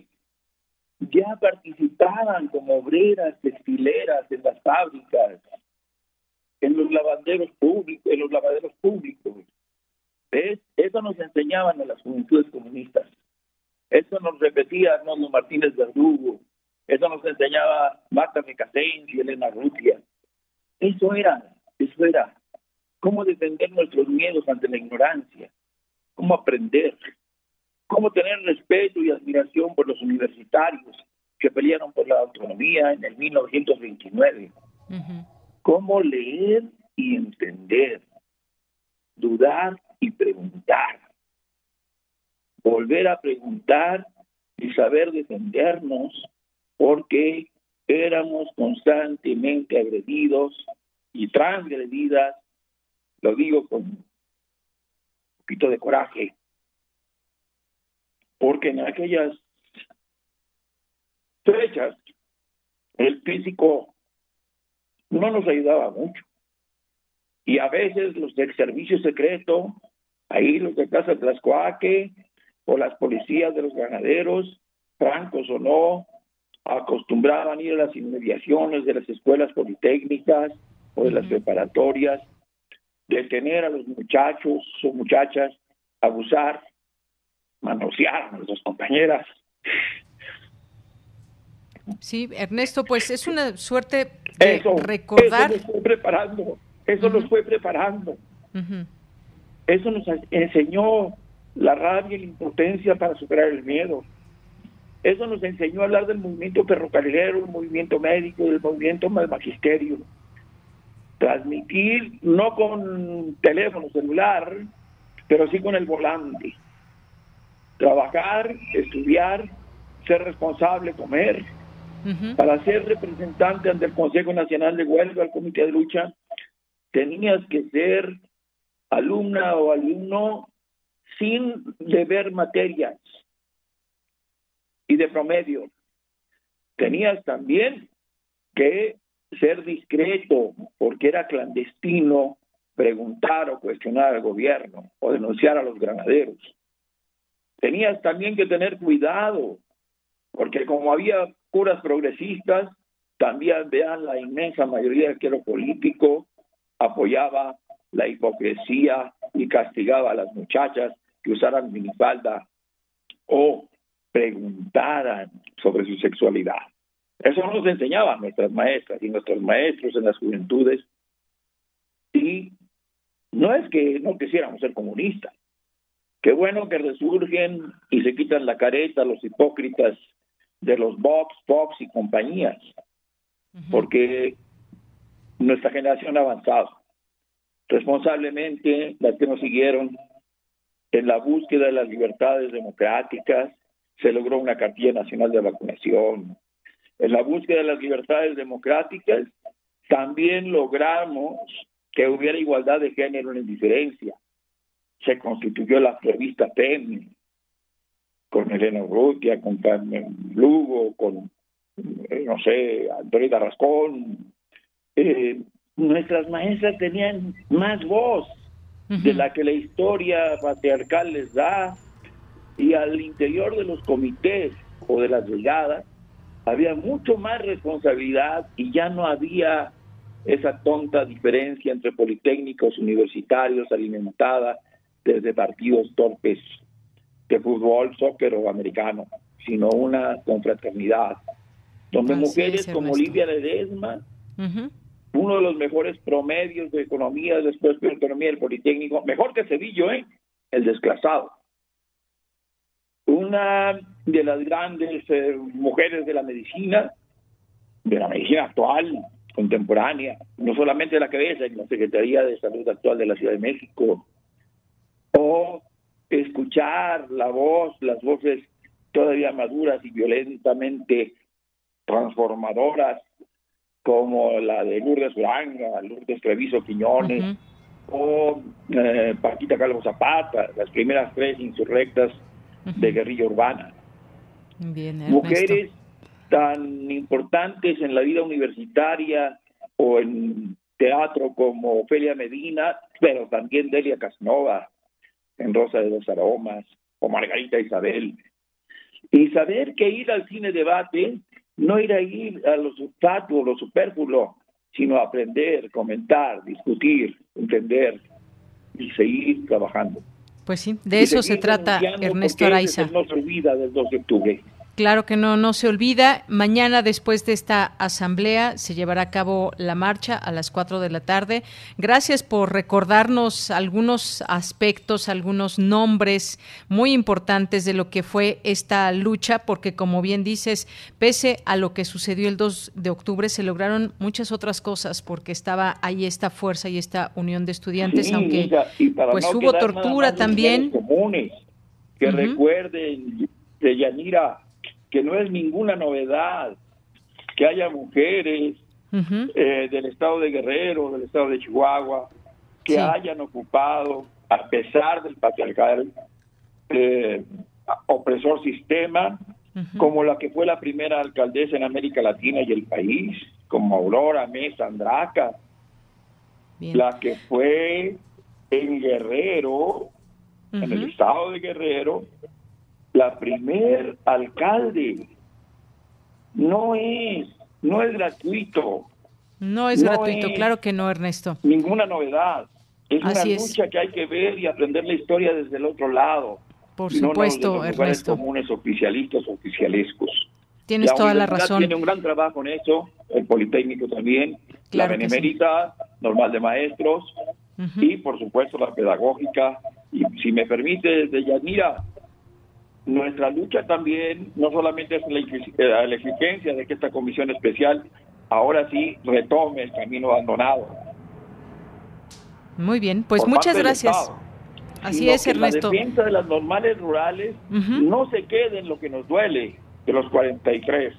ya participaban como obreras textileras en las fábricas, en los lavaderos públicos, en los lavaderos públicos. Eso nos enseñaban a las juventudes comunistas. Eso nos repetía Arnoldo Martínez Verdugo. Eso nos enseñaba Marta Mecasén y Elena Rutia. Eso era, eso era. Cómo defender nuestros miedos ante la ignorancia. Cómo aprender. Cómo tener respeto y admiración por los universitarios que pelearon por la autonomía en el 1929 cómo leer y entender, dudar y preguntar, volver a preguntar y saber defendernos porque éramos constantemente agredidos y transgredidas, lo digo con un poquito de coraje, porque en aquellas fechas el físico no nos ayudaba mucho. Y a veces los del servicio secreto, ahí los de Casa Tlaxcoaque, o las policías de los ganaderos, francos o no, acostumbraban ir a las inmediaciones de las escuelas politécnicas o de las preparatorias, detener a los muchachos o muchachas, abusar, manosear a nuestras compañeras. Sí, Ernesto, pues es una suerte eso, recordar. Eso nos fue preparando, eso nos fue preparando. Eso nos enseñó la rabia y la impotencia para superar el miedo. Eso nos enseñó a hablar del movimiento ferrocarrilero, del movimiento médico, del movimiento del magisterio. Transmitir no con teléfono celular, pero sí con el volante. Trabajar, estudiar, ser responsable, comer para ser representante ante el Consejo Nacional de Huelga, el Comité de Lucha, tenías que ser alumna o alumno sin deber materias y de promedio. Tenías también que ser discreto porque era clandestino preguntar o cuestionar al gobierno o denunciar a los granaderos. Tenías también que tener cuidado porque como había curas progresistas, también vean la inmensa mayoría del lo político apoyaba la hipocresía y castigaba a las muchachas que usaran minifalda o preguntaran sobre su sexualidad. Eso nos enseñaban nuestras maestras y nuestros maestros en las juventudes. Y no es que no quisiéramos ser comunistas. Qué bueno que resurgen y se quitan la careta los hipócritas de los Vox, Fox y compañías, porque nuestra generación ha avanzado. Responsablemente, las que nos siguieron en la búsqueda de las libertades democráticas, se logró una cartilla nacional de vacunación. En la búsqueda de las libertades democráticas, también logramos que hubiera igualdad de género en diferencia. Se constituyó la revista PEN, con Elena Urrutia, con Carmen Lugo, con, eh, no sé, Antonio Rascón. Eh, nuestras maestras tenían más voz de la que la historia patriarcal les da y al interior de los comités o de las brigadas había mucho más responsabilidad y ya no había esa tonta diferencia entre politécnicos universitarios alimentada desde partidos torpes de fútbol, soccer o americano, sino una confraternidad donde mujeres como Olivia Ledesma, uno de los mejores promedios de economía después de economía del Politécnico, mejor que Sevillo, ¿eh? el desclasado. Una de las grandes eh, mujeres de la medicina, de la medicina actual, contemporánea, no solamente la cabeza en la Secretaría de Salud actual de la Ciudad de México, o escuchar la voz, las voces todavía maduras y violentamente transformadoras como la de Lourdes Uranga, Lourdes Treviso Quiñones, o eh, Paquita Calvo Zapata, las primeras tres insurrectas de guerrilla urbana. Mujeres tan importantes en la vida universitaria o en teatro como Ofelia Medina, pero también Delia Casnova en Rosa de los Aromas o Margarita Isabel. Y saber que ir al cine debate no ir a ir a lo substatuo, lo superfluo, sino aprender, comentar, discutir, entender y seguir trabajando. Pues sí, de eso se trata Ernesto Araiza. No se olvida del 2 de octubre. Claro que no, no se olvida. Mañana, después de esta asamblea, se llevará a cabo la marcha a las 4 de la tarde. Gracias por recordarnos algunos aspectos, algunos nombres muy importantes de lo que fue esta lucha, porque como bien dices, pese a lo que sucedió el 2 de octubre, se lograron muchas otras cosas, porque estaba ahí esta fuerza y esta unión de estudiantes, aunque pues hubo tortura también. Comunes, que recuerden de Yanira que no es ninguna novedad que haya mujeres eh, del estado de Guerrero, del estado de Chihuahua, que hayan ocupado, a pesar del patriarcal eh, opresor sistema, como la que fue la primera alcaldesa en América Latina y el país, como Aurora Mesa Andraca, la que fue en Guerrero, en el estado de Guerrero, la primer alcalde. No es, no es gratuito. No es gratuito, claro que no, Ernesto. Ninguna novedad. Es una lucha que hay que ver y aprender la historia desde el otro lado. Por supuesto, no, Ernesto. comunes oficialistas oficialescos. Tienes toda la razón. Tiene un gran trabajo en eso, el Politécnico también, la Benemérita, Normal de Maestros, y por supuesto la pedagógica. Y si me permite, de Yanira, nuestra lucha también no solamente es la, la exigencia de que esta comisión especial ahora sí retome el camino abandonado. Muy bien, pues muchas gracias. Así es, Ernesto. La defensa de las normales rurales no se quede en lo que nos duele de los 43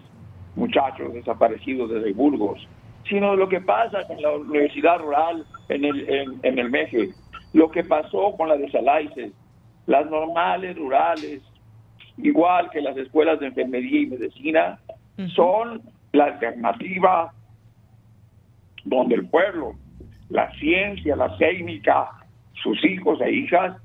muchachos desaparecidos desde Burgos, sino lo que pasa con la universidad rural en el, en, en el Meje, lo que pasó con la de Salaices, las normales rurales igual que las escuelas de enfermería y medicina, son la alternativa donde el pueblo, la ciencia, la técnica, sus hijos e hijas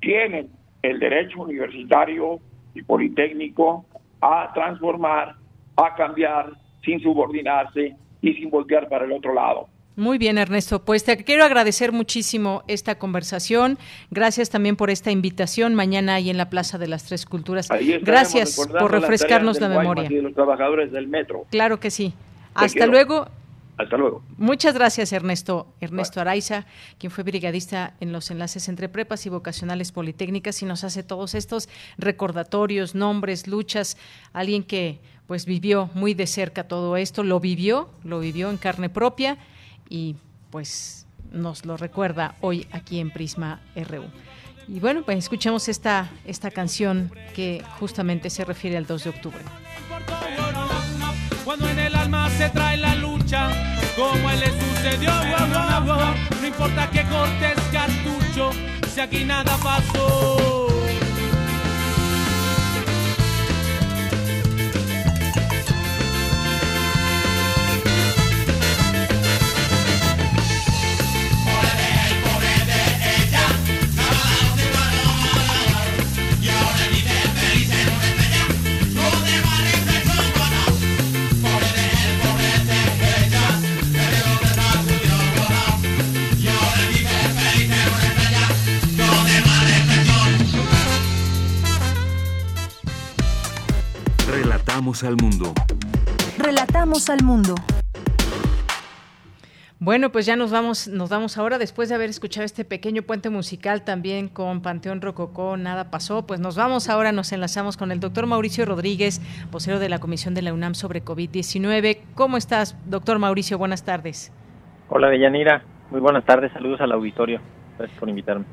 tienen el derecho universitario y politécnico a transformar, a cambiar sin subordinarse y sin voltear para el otro lado. Muy bien, Ernesto. Pues te quiero agradecer muchísimo esta conversación. Gracias también por esta invitación mañana ahí en la Plaza de las Tres Culturas. Gracias por refrescarnos la memoria. de los trabajadores del metro. Claro que sí. Hasta luego. Hasta luego. Muchas gracias, Ernesto. Ernesto Araiza, quien fue brigadista en los enlaces entre prepas y vocacionales politécnicas y nos hace todos estos recordatorios, nombres, luchas. Alguien que pues vivió muy de cerca todo esto, lo vivió, lo vivió en carne propia y pues nos lo recuerda hoy aquí en Prisma RU. Y bueno, pues escuchemos esta, esta canción que justamente se refiere al 2 de octubre. No importa que cortes cartucho, si aquí nada pasó. Relatamos al mundo. Relatamos al mundo. Bueno, pues ya nos vamos, nos vamos ahora después de haber escuchado este pequeño puente musical también con Panteón Rococó, nada pasó, pues nos vamos ahora, nos enlazamos con el doctor Mauricio Rodríguez, vocero de la Comisión de la UNAM sobre COVID-19. ¿Cómo estás, doctor Mauricio? Buenas tardes. Hola, Deyanira. Muy buenas tardes, saludos al auditorio. Gracias por invitarme.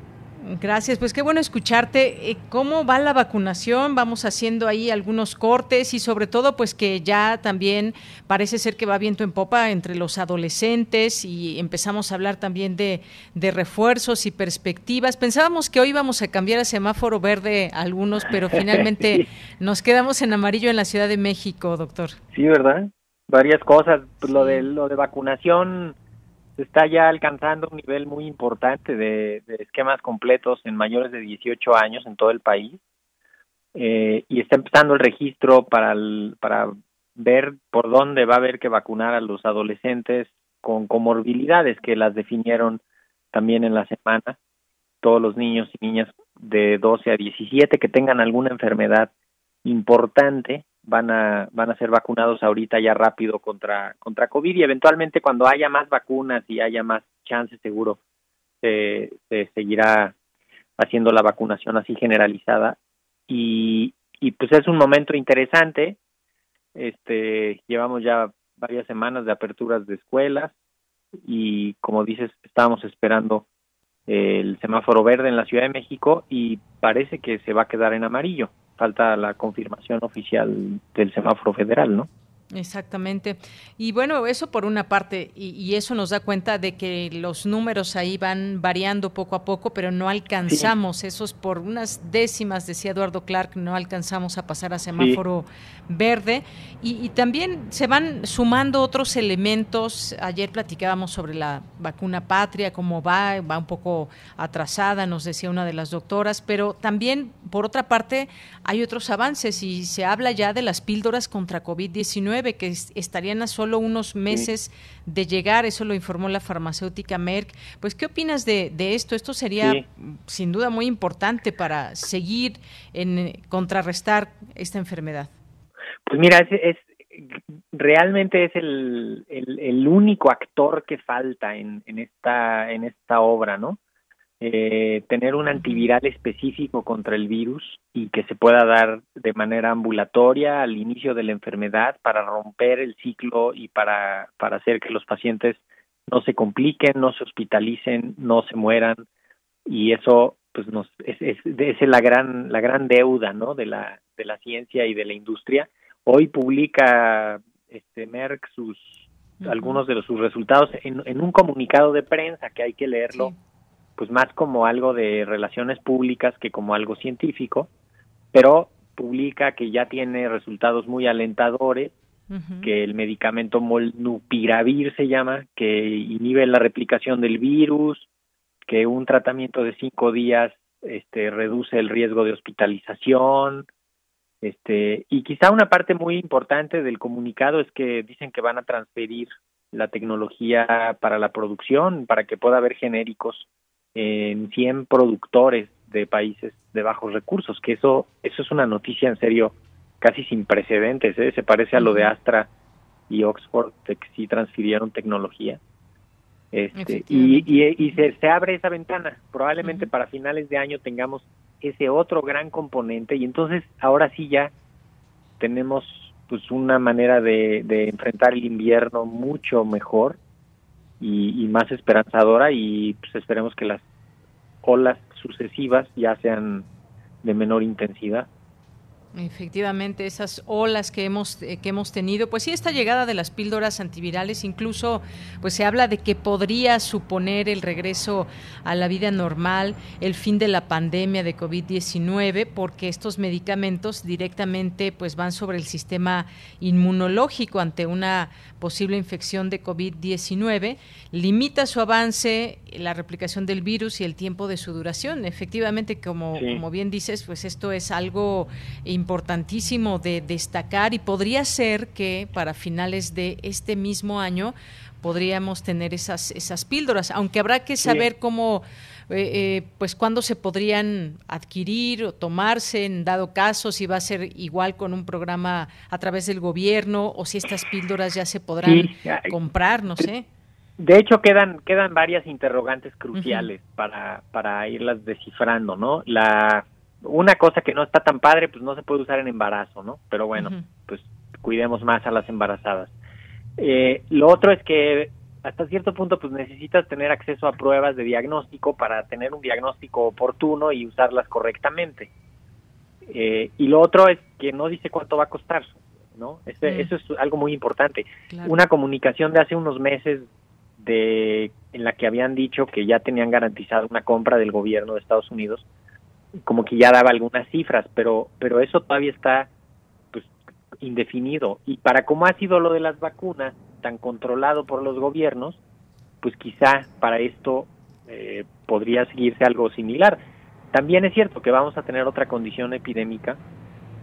Gracias, pues qué bueno escucharte. Eh, ¿Cómo va la vacunación? Vamos haciendo ahí algunos cortes y sobre todo pues que ya también parece ser que va viento en popa entre los adolescentes y empezamos a hablar también de, de refuerzos y perspectivas. Pensábamos que hoy íbamos a cambiar a semáforo verde algunos, pero finalmente nos quedamos en amarillo en la Ciudad de México, doctor. Sí, ¿verdad? Varias cosas. Pues, lo de, lo de vacunación se está ya alcanzando un nivel muy importante de, esquemas completos en mayores de 18 años en todo el país eh, y está empezando el registro para, para ver por dónde va a haber que vacunar a los adolescentes con comorbilidades que las definieron también en la semana, todos los niños y niñas de 12 a 17 que tengan alguna enfermedad importante van a van a ser vacunados ahorita ya rápido contra contra COVID y eventualmente cuando haya más vacunas y haya más chances seguro se, seguirá haciendo la vacunación así generalizada. Y, y pues es un momento interesante. Este llevamos ya varias semanas de aperturas de escuelas y como dices estábamos esperando el semáforo verde en la Ciudad de México y parece que se va a quedar en amarillo falta la confirmación oficial del semáforo federal, ¿no? Exactamente. Y bueno, eso por una parte, y, eso nos da cuenta de que los números ahí van variando poco a poco, pero no alcanzamos, esos por unas décimas, decía Eduardo Clark, no alcanzamos a pasar a semáforo verde. Y, también se van sumando otros elementos. Ayer platicábamos sobre la vacuna patria, cómo va, va un poco atrasada, nos decía una de las doctoras, pero también, por otra parte, hay otros avances y se habla ya de las píldoras contra COVID-19 que estarían a solo unos meses de llegar, eso lo informó la farmacéutica Merck. Pues, ¿qué opinas de, esto? Esto sería sin duda muy importante para seguir en contrarrestar esta enfermedad. Pues mira, es, realmente es el, el, único actor que falta en, en, esta, en esta obra, ¿no? Eh, tener un antiviral específico contra el virus y que se pueda dar de manera ambulatoria al inicio de la enfermedad para romper el ciclo y para, para hacer que los pacientes no se compliquen, no se hospitalicen, no se mueran. Y eso pues nos es, es, es la gran la gran deuda no de la de la ciencia y de la industria. Hoy publica este Merck sus algunos de sus resultados en, en, un comunicado de prensa que hay que leerlo pues más como algo de relaciones públicas que como algo científico, pero publica que ya tiene resultados muy alentadores, que el medicamento molnupiravir se llama, que inhibe la replicación del virus, que un tratamiento de cinco días este, reduce el riesgo de hospitalización, este, y quizá una parte muy importante del comunicado es que dicen que van a transferir la tecnología para la producción, para que pueda haber genéricos en 100 productores de países de bajos recursos, que eso, eso es una noticia en serio casi sin precedentes, ¿eh? se parece a lo de Astra y Oxford, que sí transfirieron tecnología. Este, y, y, se, se, abre esa ventana. Probablemente para finales de año tengamos ese otro gran componente y entonces ahora sí ya tenemos pues una manera de, de enfrentar el invierno mucho mejor y, más esperanzadora y pues esperemos que las olas sucesivas ya sean de menor intensidad. Efectivamente, esas olas que hemos eh, que hemos tenido, pues sí, esta llegada de las píldoras antivirales, incluso, pues se habla de que podría suponer el regreso a la vida normal, el fin de la pandemia de COVID-19, porque estos medicamentos directamente, pues van sobre el sistema inmunológico ante una posible infección de COVID-19, limita su avance, la replicación del virus y el tiempo de su duración. Efectivamente, como como bien dices, pues esto es algo importantísimo de destacar y podría ser que para finales de este mismo año podríamos tener esas, esas píldoras, aunque habrá que saber cómo, eh, eh, pues cuándo se podrían adquirir o tomarse en dado caso, si va a ser igual con un programa a través del gobierno o si estas píldoras ya se podrán comprar, no sé. De hecho, quedan, quedan varias interrogantes cruciales para, para irlas descifrando, ¿no? La, una cosa que no está tan padre, pues no se puede usar en embarazo, ¿no? Pero bueno, pues cuidemos más a las embarazadas. Eh, lo otro es que hasta cierto punto pues necesitas tener acceso a pruebas de diagnóstico para tener un diagnóstico oportuno y usarlas correctamente. Eh, y lo otro es que no dice cuánto va a costar, ¿no? Este, mm. Eso es algo muy importante. Una comunicación de hace unos meses de en la que habían dicho que ya tenían garantizada una compra del gobierno de Estados Unidos, como que ya daba algunas cifras, pero pero eso todavía está pues indefinido y para cómo ha sido lo de las vacunas tan controlado por los gobiernos, pues quizá para esto eh, podría seguirse algo similar. También es cierto que vamos a tener otra condición epidémica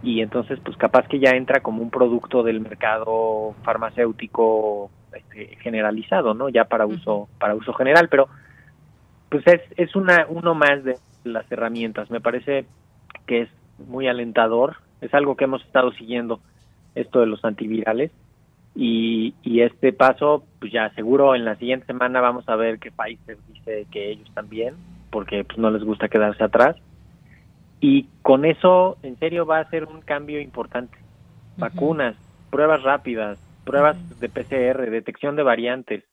y entonces pues capaz que ya entra como un producto del mercado farmacéutico este, generalizado, ¿no? Ya para uso para uso general, pero pues es es una uno más de las herramientas. Me parece que es muy alentador, es algo que hemos estado siguiendo esto de los antivirales y, y este paso pues ya seguro en la siguiente semana vamos a ver que Pfizer dice que ellos también porque pues no les gusta quedarse atrás y con eso en serio va a ser un cambio importante vacunas pruebas rápidas pruebas de PCR, detección de variantes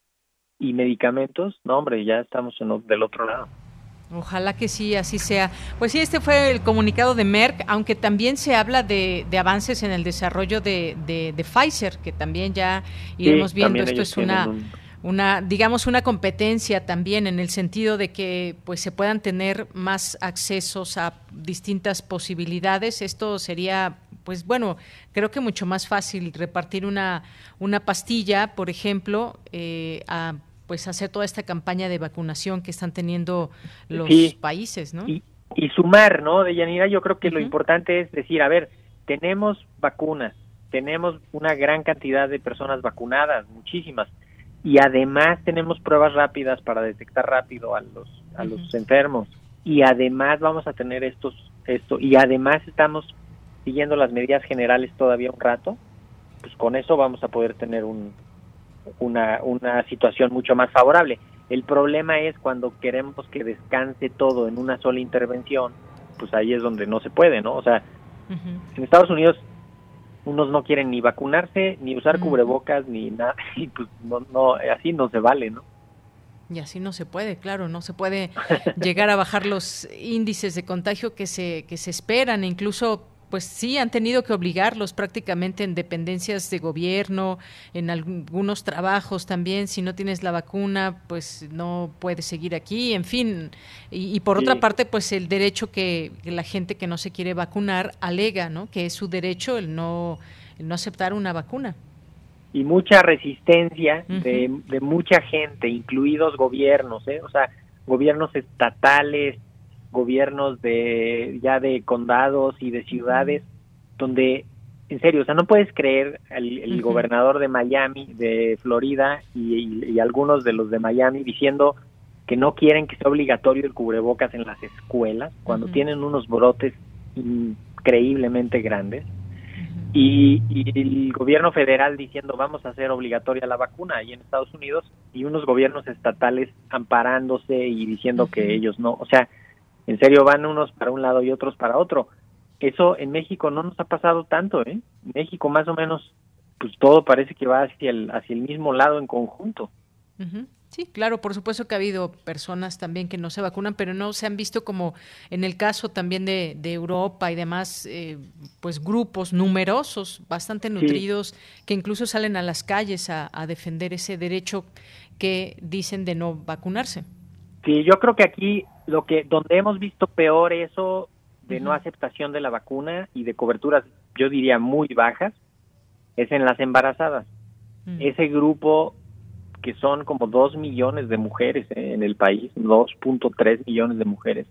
y medicamentos, no hombre, ya estamos en, del otro lado. Ojalá que sí, así sea. Pues sí, este fue el comunicado de Merck, aunque también se habla de, avances en el desarrollo de, de, Pfizer, que también ya iremos viendo. Esto es una, una, digamos, una competencia también en el sentido de que pues se puedan tener más accesos a distintas posibilidades. Esto sería pues bueno, creo que mucho más fácil repartir una, una pastilla, por ejemplo, eh, a pues hacer toda esta campaña de vacunación que están teniendo los países, ¿no? Y, sumar, ¿no? De Yanira, yo creo que lo importante es decir, a ver, tenemos vacunas, tenemos una gran cantidad de personas vacunadas, muchísimas, y además tenemos pruebas rápidas para detectar rápido a los a los enfermos y además vamos a tener estos esto y además estamos siguiendo las medidas generales todavía un rato, pues con eso vamos a poder tener un, una, una situación mucho más favorable. El problema es cuando queremos que descanse todo en una sola intervención, pues ahí es donde no se puede, ¿no? O sea, en Estados Unidos unos no quieren ni vacunarse, ni usar cubrebocas, ni nada, y pues no, no, así no se vale, ¿no? Y así no se puede, claro, no se puede llegar a bajar los índices de contagio que se, que se esperan, incluso pues sí, han tenido que obligarlos prácticamente en dependencias de gobierno, en algunos trabajos también. Si no tienes la vacuna, pues no puedes seguir aquí, en fin. Y, por otra parte, pues el derecho que, la gente que no se quiere vacunar alega, ¿no? Que es su derecho el no, no aceptar una vacuna. Y mucha resistencia de, de mucha gente, incluidos gobiernos, ¿eh? O sea, gobiernos estatales, gobiernos de ya de condados y de ciudades donde en serio, o sea, no puedes creer el, gobernador de Miami, de Florida y, algunos de los de Miami diciendo que no quieren que sea obligatorio el cubrebocas en las escuelas cuando tienen unos brotes increíblemente grandes. Y, y, el gobierno federal diciendo vamos a hacer obligatoria la vacuna ahí en Estados Unidos y unos gobiernos estatales amparándose y diciendo que ellos no, o sea, en serio van unos para un lado y otros para otro. Eso en México no nos ha pasado tanto, ¿eh? México más o menos, pues todo parece que va hacia el, hacia el mismo lado en conjunto. Sí, claro, por supuesto que ha habido personas también que no se vacunan, pero no se han visto como en el caso también de, Europa y demás, eh, pues grupos numerosos, bastante nutridos, que incluso salen a las calles a, a defender ese derecho que dicen de no vacunarse. Sí, yo creo que aquí lo que donde hemos visto peor eso de no aceptación de la vacuna y de coberturas, yo diría muy bajas, es en las embarazadas. Mm. Ese grupo que son como dos millones de mujeres ¿eh? en el país, 2.3 millones de mujeres,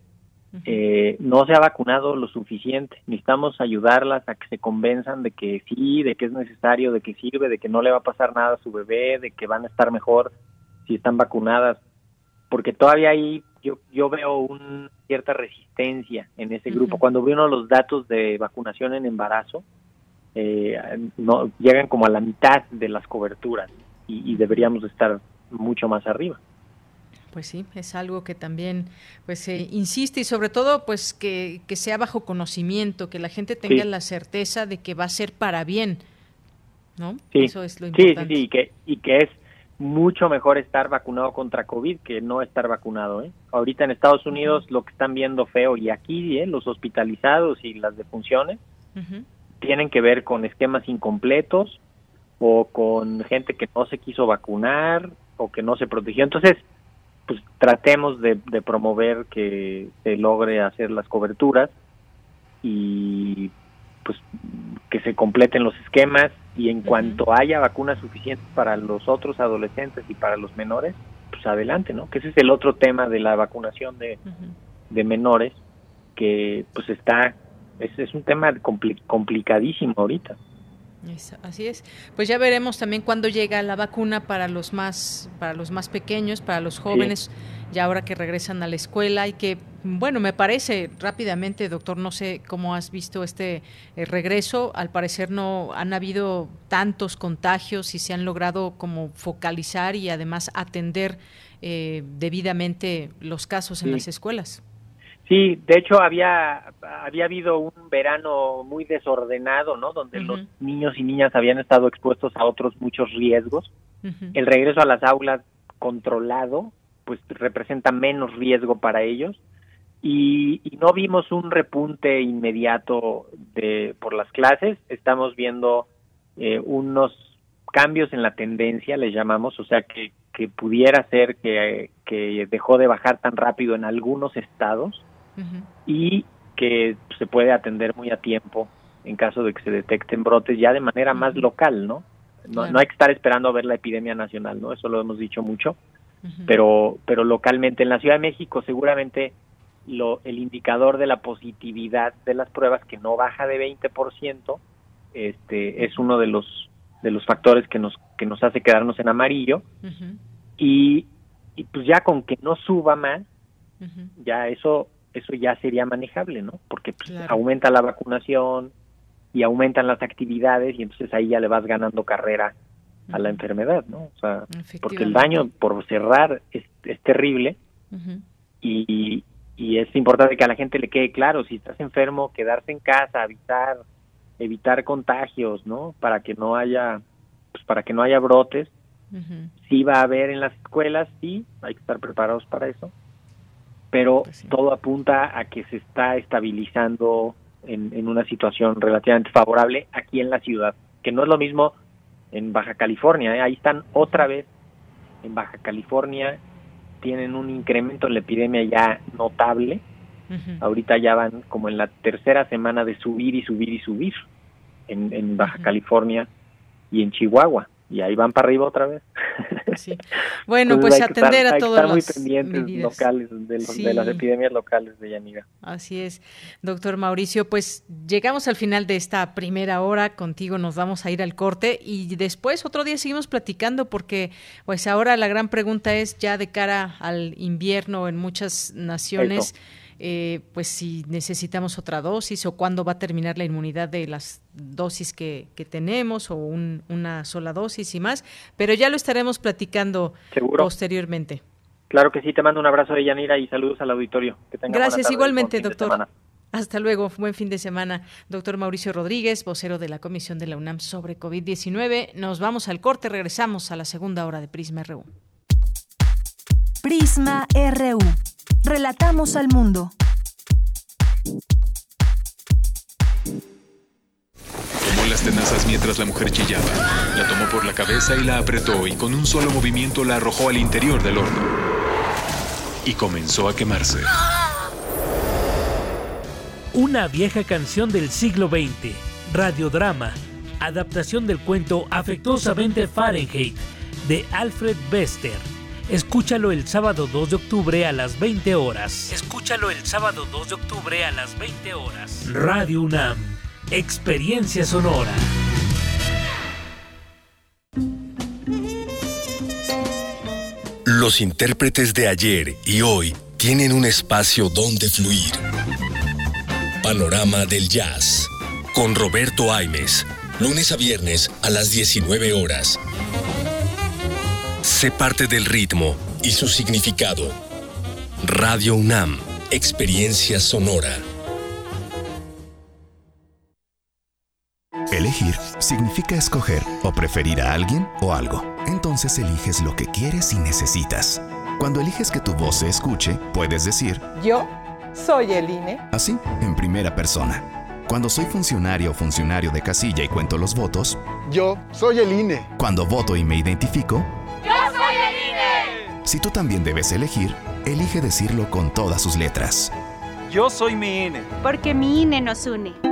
eh, no se ha vacunado lo suficiente. Necesitamos ayudarlas a que se convenzan de que sí, de que es necesario, de que sirve, de que no le va a pasar nada a su bebé, de que van a estar mejor si están vacunadas. Porque todavía hay, yo, yo veo una cierta resistencia en ese grupo. Cuando veo uno los datos de vacunación en embarazo, eh, no llegan como a la mitad de las coberturas y, y deberíamos estar mucho más arriba. Pues sí, es algo que también pues se insiste y sobre todo pues que, que, sea bajo conocimiento, que la gente tenga Sí. la certeza de que va a ser para bien, ¿no? Sí, Eso es lo sí, sí, importante. sí, y que, y que es mucho mejor estar vacunado contra COVID que no estar vacunado. ¿eh? Ahorita en Estados Unidos lo que están viendo feo y aquí ¿eh? los hospitalizados y las defunciones tienen que ver con esquemas incompletos o con gente que no se quiso vacunar o que no se protegió. Entonces, pues tratemos de, de promover que se logre hacer las coberturas y pues que se completen los esquemas y en cuanto haya vacunas suficientes para los otros adolescentes y para los menores, pues adelante, ¿no? Que ese es el otro tema de la vacunación de, de menores que pues está es, es un tema compli- complicadísimo ahorita. Así es. Pues ya veremos también cuándo llega la vacuna para los más para los más pequeños, para los jóvenes, ya ahora que regresan a la escuela y que bueno, me parece rápidamente, doctor, no sé cómo has visto este eh, regreso, al parecer no han habido tantos contagios y se han logrado como focalizar y además atender eh, debidamente los casos en las escuelas. Sí, de hecho había había habido un verano muy desordenado, ¿no? Donde los niños y niñas habían estado expuestos a otros muchos riesgos. El regreso a las aulas controlado, pues representa menos riesgo para ellos y, y no vimos un repunte inmediato de por las clases. Estamos viendo eh, unos cambios en la tendencia, les llamamos, o sea que que pudiera ser que, que dejó de bajar tan rápido en algunos estados y que se puede atender muy a tiempo en caso de que se detecten brotes ya de manera más local, ¿no? No, no hay que estar esperando a ver la epidemia nacional, ¿no? Eso lo hemos dicho mucho, pero pero localmente en la Ciudad de México seguramente lo, el indicador de la positividad de las pruebas que no baja de 20%, este es uno de los de los factores que nos que nos hace quedarnos en amarillo. Y, y pues ya con que no suba más ya eso eso ya sería manejable, ¿no? Porque pues, Claro. aumenta la vacunación y aumentan las actividades y entonces ahí ya le vas ganando carrera a la enfermedad, ¿no? O sea, porque el daño por cerrar es, es terrible y, y es importante que a la gente le quede claro, si estás enfermo, quedarse en casa, evitar evitar contagios, ¿no? Para que no haya pues para que no haya brotes. Sí va a haber en las escuelas, sí, hay que estar preparados para eso. Pero todo apunta a que se está estabilizando en, en una situación relativamente favorable aquí en la ciudad, que no es lo mismo en Baja California, ¿eh? ahí están otra vez en Baja California, tienen un incremento en la epidemia ya notable, ahorita ya van como en la tercera semana de subir y subir y subir en, en Baja California y en Chihuahua, y ahí van para arriba otra vez. Bueno, Entonces pues atender estar- a muy las pendientes medidas. locales de, los- de las epidemias locales de Yanira. Así es, doctor Mauricio. Pues llegamos al final de esta primera hora. Contigo nos vamos a ir al corte y después otro día seguimos platicando porque pues ahora la gran pregunta es ya de cara al invierno en muchas naciones. Eso. Eh, pues si necesitamos otra dosis o cuándo va a terminar la inmunidad de las dosis que, que tenemos o un- una sola dosis y más, pero ya lo estaremos platicando Seguro. posteriormente. Claro que sí, te mando un abrazo de Yanira y saludos al auditorio. Que Gracias tarde, igualmente, doctor. Hasta luego, buen fin de semana. Doctor Mauricio Rodríguez, vocero de la Comisión de la UNAM sobre COVID-19. Nos vamos al corte, regresamos a la segunda hora de Prisma RU. Prisma RU. Relatamos al mundo. Tomó las tenazas mientras la mujer chillaba. La tomó por la cabeza y la apretó y con un solo movimiento la arrojó al interior del horno. Y comenzó a quemarse. Una vieja canción del siglo XX, radiodrama, adaptación del cuento Afectuosamente Fahrenheit de Alfred Bester, Escúchalo el sábado 2 de octubre a las 20 horas. Escúchalo el sábado 2 de octubre a las 20 horas. Radio UNAM, Experiencia Sonora. Los intérpretes de ayer y hoy tienen un espacio donde fluir. Panorama del Jazz. Con Roberto Aimes. Lunes a viernes a las 19 horas. Sé parte del ritmo y su significado. Radio UNAM. Experiencia sonora. Elegir significa escoger o preferir a alguien o algo. Entonces eliges lo que quieres y necesitas. Cuando eliges que tu voz se escuche, puedes decir, Yo soy el INE. Así, en primera persona. Cuando soy funcionario o funcionario de casilla y cuento los votos, Yo soy el INE. Cuando voto y me identifico, Si tú también debes elegir, elige decirlo con todas sus letras. Yo soy mi INE. Porque mi INE nos une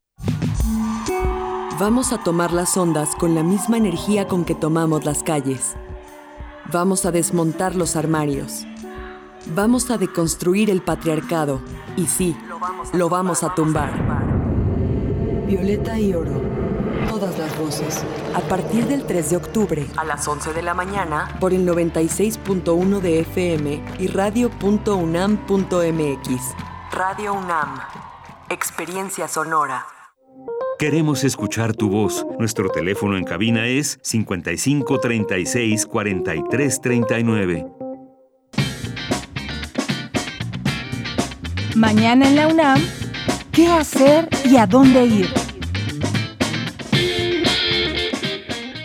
Vamos a tomar las ondas con la misma energía con que tomamos las calles. Vamos a desmontar los armarios. Vamos a deconstruir el patriarcado. Y sí, lo vamos a tumbar. Violeta y Oro. Todas las voces. A partir del 3 de octubre, a las 11 de la mañana, por el 96.1 de FM y radio.unam.mx. Radio UNAM. Experiencia sonora. Queremos escuchar tu voz. Nuestro teléfono en cabina es 55 36 43 39. Mañana en la UNAM, ¿qué hacer y a dónde ir?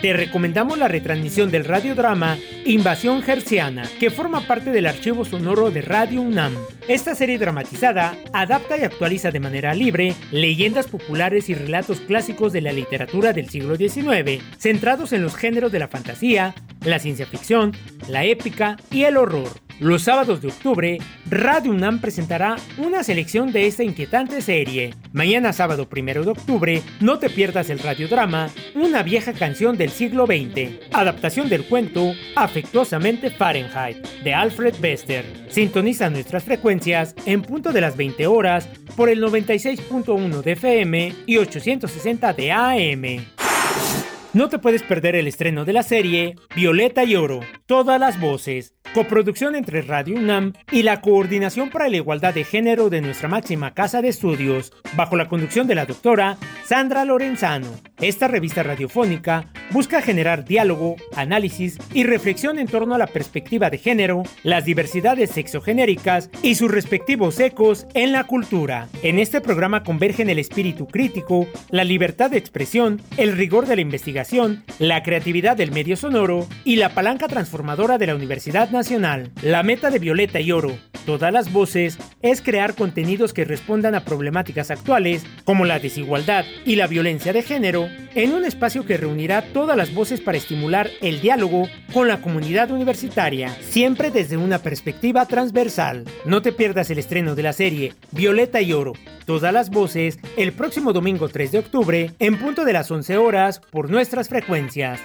Te recomendamos la retransmisión del radiodrama Invasión Gerciana, que forma parte del archivo sonoro de Radio UNAM. Esta serie dramatizada adapta y actualiza de manera libre leyendas populares y relatos clásicos de la literatura del siglo XIX, centrados en los géneros de la fantasía, la ciencia ficción, la épica y el horror. Los sábados de octubre, Radio UNAM presentará una selección de esta inquietante serie. Mañana sábado 1 de octubre, no te pierdas el radiodrama Una vieja canción del siglo XX, adaptación del cuento Afectuosamente Fahrenheit, de Alfred Bester. Sintoniza nuestras frecuencias en punto de las 20 horas por el 96.1 de FM y 860 de AM. No te puedes perder el estreno de la serie Violeta y Oro, todas las voces, coproducción entre Radio UNAM y la Coordinación para la Igualdad de Género de nuestra máxima casa de estudios, bajo la conducción de la doctora Sandra Lorenzano. Esta revista radiofónica busca generar diálogo, análisis y reflexión en torno a la perspectiva de género, las diversidades sexogenéricas y sus respectivos ecos en la cultura. En este programa convergen el espíritu crítico, la libertad de expresión, el rigor de la investigación, la creatividad del medio sonoro y la palanca transformadora de la Universidad Nacional. La meta de Violeta y Oro, todas las voces, es crear contenidos que respondan a problemáticas actuales como la desigualdad y la violencia de género en un espacio que reunirá todas las voces para estimular el diálogo con la comunidad universitaria, siempre desde una perspectiva transversal. No te pierdas el estreno de la serie Violeta y Oro, todas las voces, el próximo domingo 3 de octubre, en punto de las 11 horas, por nuestras frecuencias.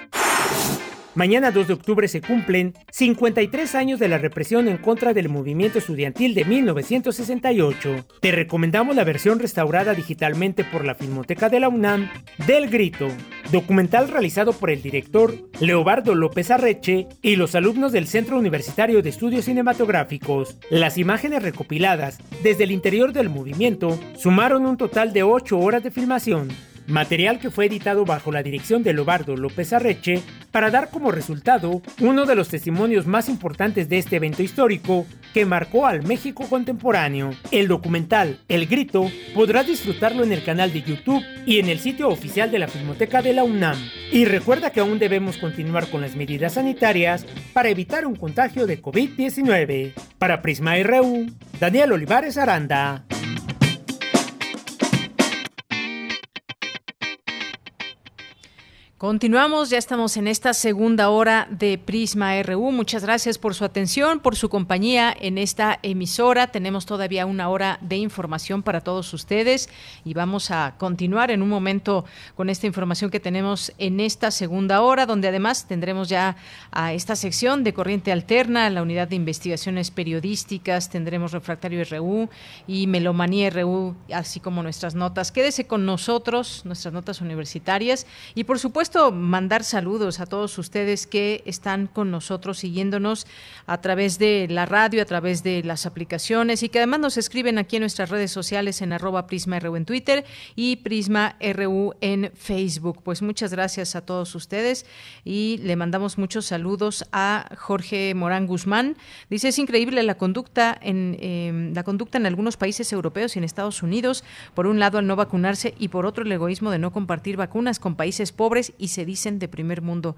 Mañana 2 de octubre se cumplen 53 años de la represión en contra del movimiento estudiantil de 1968. Te recomendamos la versión restaurada digitalmente por la Filmoteca de la UNAM del Grito, documental realizado por el director Leobardo López Arreche y los alumnos del Centro Universitario de Estudios Cinematográficos. Las imágenes recopiladas desde el interior del movimiento sumaron un total de 8 horas de filmación material que fue editado bajo la dirección de Lobardo López Arreche para dar como resultado uno de los testimonios más importantes de este evento histórico que marcó al México contemporáneo. El documental El Grito podrás disfrutarlo en el canal de YouTube y en el sitio oficial de la Filmoteca de la UNAM. Y recuerda que aún debemos continuar con las medidas sanitarias para evitar un contagio de COVID-19. Para Prisma RU, Daniel Olivares Aranda. Continuamos, ya estamos en esta segunda hora de Prisma RU. Muchas gracias por su atención, por su compañía en esta emisora. Tenemos todavía una hora de información para todos ustedes y vamos a continuar en un momento con esta información que tenemos en esta segunda hora, donde además tendremos ya a esta sección de corriente alterna, la unidad de investigaciones periodísticas, tendremos refractario RU y melomanía RU, así como nuestras notas. Quédese con nosotros, nuestras notas universitarias y por supuesto mandar saludos a todos ustedes que están con nosotros siguiéndonos a través de la radio, a través de las aplicaciones y que además nos escriben aquí en nuestras redes sociales en arroba Prisma RU en Twitter y Prisma RU en Facebook. Pues muchas gracias a todos ustedes y le mandamos muchos saludos a Jorge Morán Guzmán. Dice, es increíble la conducta en, em, la conducta en algunos países europeos y en Estados Unidos. Por un lado, al no vacunarse y por otro, el egoísmo de no compartir vacunas con países pobres y se dicen de primer mundo.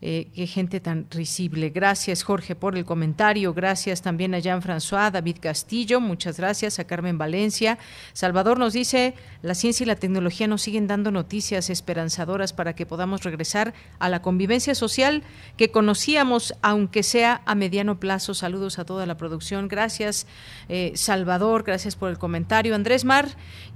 Eh, qué gente tan risible. Gracias, Jorge, por el comentario. Gracias también a Jean-François, David Castillo. Muchas gracias a Carmen Valencia. Salvador nos dice, la ciencia y la tecnología nos siguen dando noticias esperanzadoras para que podamos regresar a la convivencia social que conocíamos, aunque sea a mediano plazo. Saludos a toda la producción. Gracias, eh, Salvador. Gracias por el comentario. Andrés Mar,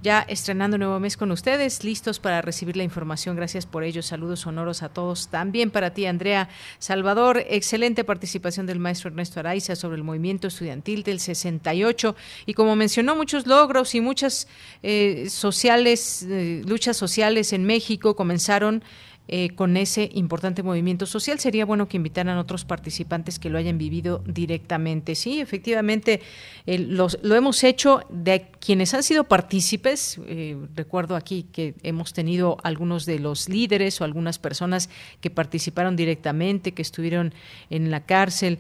ya estrenando nuevo mes con ustedes, listos para recibir la información. Gracias por ello. Saludos sonoros a todos. También para ti, Andrea Salvador. Excelente participación del maestro Ernesto Araiza sobre el movimiento estudiantil del 68 y como mencionó muchos logros y muchas eh, sociales, eh, luchas sociales en México comenzaron eh, con ese importante movimiento social. Sería bueno que invitaran a otros participantes que lo hayan vivido directamente. Sí, efectivamente, lo hemos hecho de quienes han sido partícipes. Eh, recuerdo aquí que hemos tenido algunos de los líderes o algunas personas que participaron directamente, que estuvieron en la cárcel.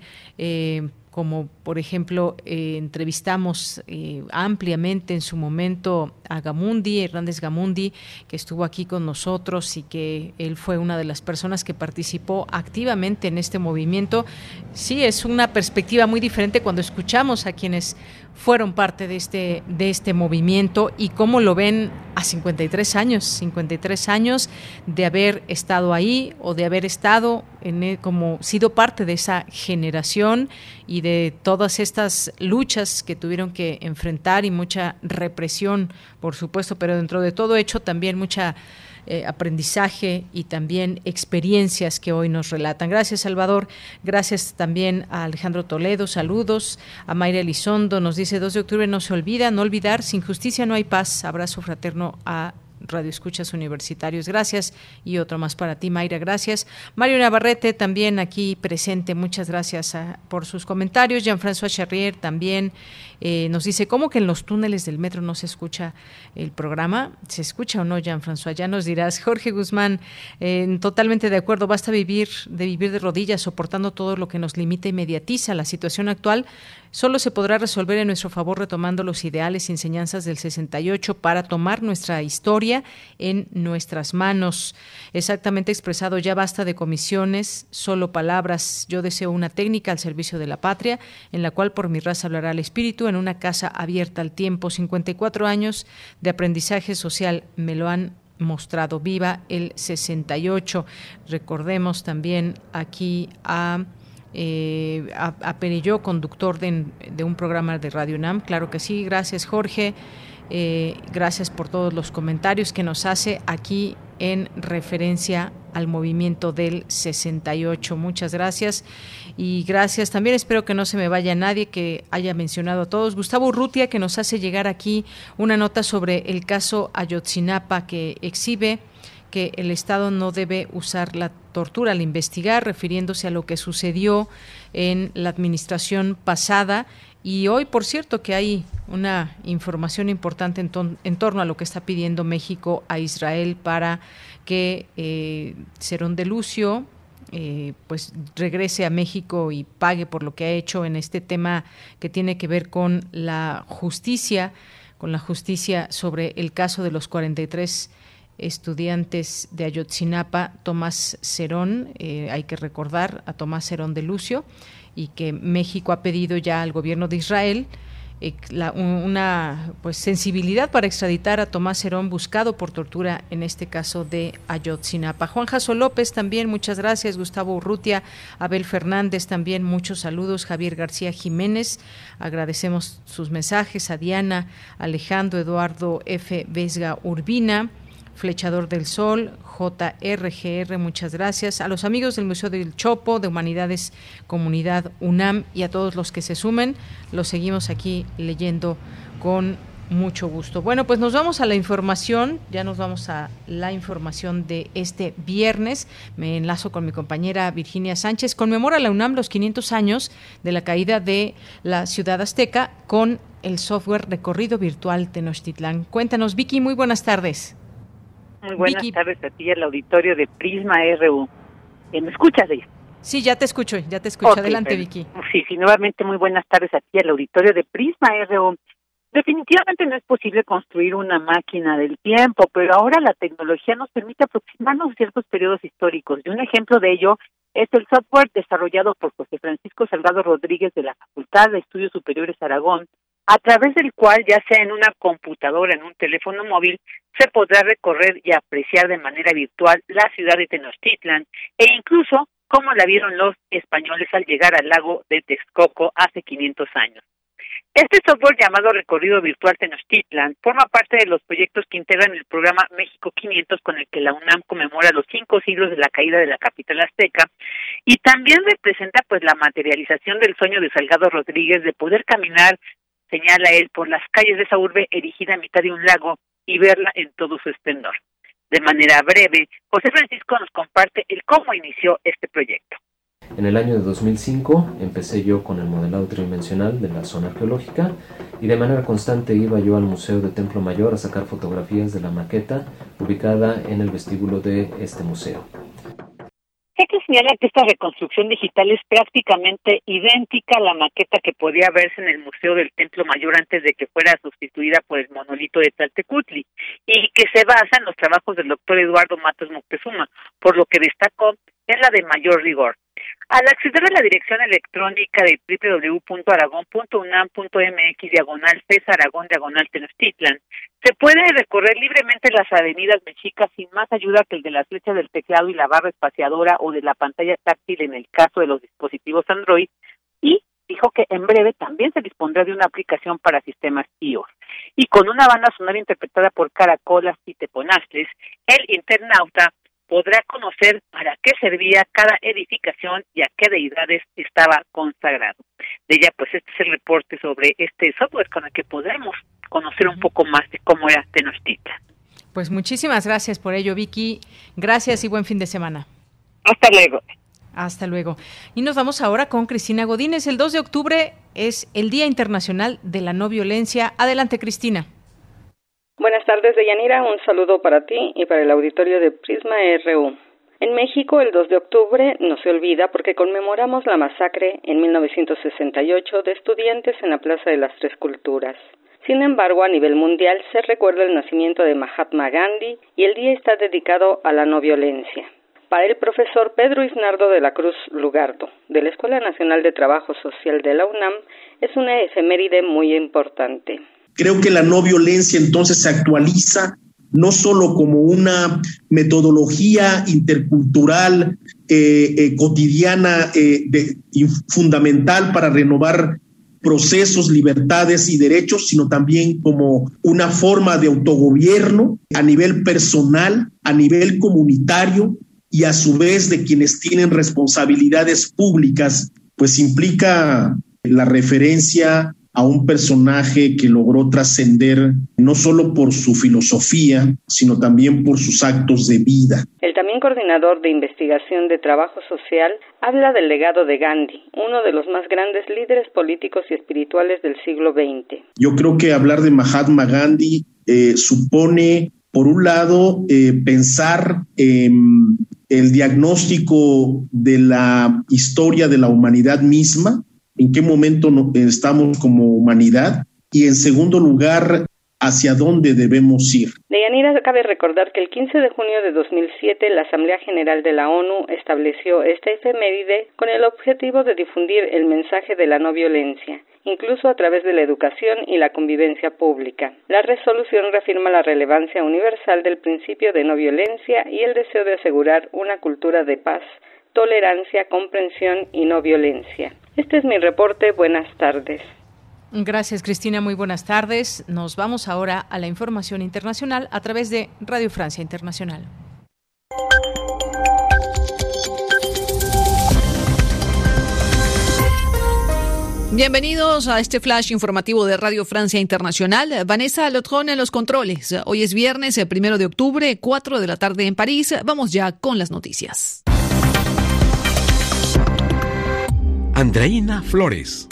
Como por ejemplo eh, entrevistamos eh, ampliamente en su momento a Gamundi, Hernández Gamundi, que estuvo aquí con nosotros y que él fue una de las personas que participó activamente en este movimiento. Sí, es una perspectiva muy diferente cuando escuchamos a quienes fueron parte de este, de este movimiento y cómo lo ven a 53 años, 53 años de haber estado ahí o de haber estado en, e, como sido parte de esa generación y de todas estas luchas que tuvieron que enfrentar y mucha represión, por supuesto, pero dentro de todo hecho también mucha eh, aprendizaje y también experiencias que hoy nos relatan. Gracias, Salvador. Gracias también a Alejandro Toledo. Saludos. A Mayra Elizondo nos dice 2 de octubre no se olvida, no olvidar, sin justicia no hay paz. Abrazo fraterno a Radio Escuchas Universitarios. Gracias. Y otro más para ti, Mayra. Gracias. Mario Navarrete también aquí presente. Muchas gracias ah, por sus comentarios. Jean-François Charrier también. Eh, nos dice, ¿cómo que en los túneles del metro no se escucha el programa? ¿Se escucha o no, Jean-François? Ya nos dirás. Jorge Guzmán, eh, totalmente de acuerdo, basta vivir de vivir de rodillas, soportando todo lo que nos limita y mediatiza. La situación actual solo se podrá resolver en nuestro favor retomando los ideales y enseñanzas del 68 para tomar nuestra historia en nuestras manos. Exactamente expresado, ya basta de comisiones, solo palabras. Yo deseo una técnica al servicio de la patria, en la cual por mi raza hablará el espíritu en una casa abierta al tiempo. 54 años de aprendizaje social me lo han mostrado. Viva el 68. Recordemos también aquí a eh, a, conductor de, un programa de Radio NAM. Claro que sí, gracias Jorge. Eh, gracias por todos los comentarios que nos hace aquí en referencia al movimiento del 68. Muchas gracias y gracias. También espero que no se me vaya nadie que haya mencionado a todos. Gustavo Urrutia que nos hace llegar aquí una nota sobre el caso Ayotzinapa que exhibe que el Estado no debe usar la tortura al investigar, refiriéndose a lo que sucedió en la administración pasada. Y hoy, por cierto, que hay una información importante en, torno a lo que está pidiendo México a Israel para que eh, de Lucio, eh, pues regrese a México y pague por lo que ha hecho en este tema que tiene que ver con la justicia, con la justicia sobre el caso de los 43 estudiantes de Ayotzinapa, Tomás Cerón, eh, hay que recordar a Tomás Cerón de Lucio, y que México ha pedido ya al gobierno de Israel eh, una pues sensibilidad para extraditar a Tomás Herón buscado por tortura en este caso de Ayotzinapa. Juan Jaso López también, muchas gracias. Gustavo Urrutia, Abel Fernández también, muchos saludos. Javier García Jiménez, agradecemos sus mensajes. A Diana, Alejandro, Eduardo F. Vesga Urbina. Flechador del Sol, JRGR, muchas gracias. A los amigos del Museo del Chopo, de Humanidades Comunidad UNAM y a todos los que se sumen, los seguimos aquí leyendo con mucho gusto. Bueno, pues nos vamos a la información, ya nos vamos a la información de este viernes. Me enlazo con mi compañera Virginia Sánchez. Conmemora la UNAM los 500 años de la caída de la ciudad azteca con el software recorrido virtual Tenochtitlán. Cuéntanos, Vicky, muy buenas tardes. Muy buenas tardes a ti, el auditorio de Prisma RU. Eh, ¿Me escuchas, ella? Sí, ya te escucho, ya te escucho. Adelante, Vicky. Sí, sí, nuevamente muy buenas tardes a ti, el auditorio de Prisma RU. Definitivamente no es posible construir una máquina del tiempo, pero ahora la tecnología nos permite aproximarnos a ciertos periodos históricos. Y un ejemplo de ello es el software desarrollado por José Francisco Salgado Rodríguez de la Facultad de Estudios Superiores Aragón, a través del cual, ya sea en una computadora, en un teléfono móvil, se podrá recorrer y apreciar de manera virtual la ciudad de Tenochtitlan e incluso cómo la vieron los españoles al llegar al lago de Texcoco hace 500 años. Este software llamado Recorrido Virtual Tenochtitlan forma parte de los proyectos que integran el programa México 500 con el que la UNAM conmemora los cinco siglos de la caída de la capital azteca y también representa pues la materialización del sueño de Salgado Rodríguez de poder caminar señala él, por las calles de esa urbe erigida a mitad de un lago y verla en todo su esplendor. De manera breve, José Francisco nos comparte el cómo inició este proyecto. En el año de 2005 empecé yo con el modelado tridimensional de la zona arqueológica y de manera constante iba yo al Museo de Templo Mayor a sacar fotografías de la maqueta ubicada en el vestíbulo de este museo. Esto señala que esta reconstrucción digital es prácticamente idéntica a la maqueta que podía verse en el Museo del Templo Mayor antes de que fuera sustituida por el monolito de Tlaltecutli y que se basa en los trabajos del doctor Eduardo Matos Moctezuma, por lo que destacó es la de mayor rigor. Al acceder a la dirección electrónica de www.aragón.unam.mx diagonal César Aragón diagonal Tenochtitlan, se puede recorrer libremente las avenidas mexicas sin más ayuda que el de las flechas del teclado y la barra espaciadora o de la pantalla táctil en el caso de los dispositivos Android y dijo que en breve también se dispondrá de una aplicación para sistemas iOS. Y con una banda sonora interpretada por Caracolas y Teponastles, el internauta podrá conocer para qué servía cada edificación y a qué deidades estaba consagrado. De ella, pues este es el reporte sobre este software con el que podremos conocer un poco más de cómo era Tenochtitlan. Pues muchísimas gracias por ello, Vicky. Gracias y buen fin de semana. Hasta luego. Hasta luego. Y nos vamos ahora con Cristina Godínez. El 2 de octubre es el Día Internacional de la No Violencia. Adelante, Cristina. Buenas tardes, Deyanira. Un saludo para ti y para el auditorio de Prisma RU. En México, el 2 de octubre no se olvida porque conmemoramos la masacre en 1968 de estudiantes en la Plaza de las Tres Culturas. Sin embargo, a nivel mundial se recuerda el nacimiento de Mahatma Gandhi y el día está dedicado a la no violencia. Para el profesor Pedro Isnardo de la Cruz Lugardo, de la Escuela Nacional de Trabajo Social de la UNAM, es una efeméride muy importante. Creo que la no violencia entonces se actualiza no solo como una metodología intercultural eh, eh, cotidiana eh, fundamental para renovar procesos, libertades y derechos, sino también como una forma de autogobierno a nivel personal, a nivel comunitario y a su vez de quienes tienen responsabilidades públicas, pues implica la referencia a un personaje que logró trascender no solo por su filosofía, sino también por sus actos de vida. El también coordinador de investigación de trabajo social habla del legado de Gandhi, uno de los más grandes líderes políticos y espirituales del siglo XX. Yo creo que hablar de Mahatma Gandhi eh, supone, por un lado, eh, pensar en el diagnóstico de la historia de la humanidad misma, en qué momento estamos como humanidad, y en segundo lugar, hacia dónde debemos ir. Deyanira, cabe recordar que el 15 de junio de 2007 la Asamblea General de la ONU estableció esta efeméride con el objetivo de difundir el mensaje de la no violencia incluso a través de la educación y la convivencia pública. La resolución reafirma la relevancia universal del principio de no violencia y el deseo de asegurar una cultura de paz, tolerancia, comprensión y no violencia. Este es mi reporte. Buenas tardes. Gracias, Cristina. Muy buenas tardes. Nos vamos ahora a la información internacional a través de Radio Francia Internacional. Bienvenidos a este flash informativo de Radio Francia Internacional. Vanessa Lotron en los controles. Hoy es viernes, el primero de octubre, 4 de la tarde en París. Vamos ya con las noticias. Andreina Flores.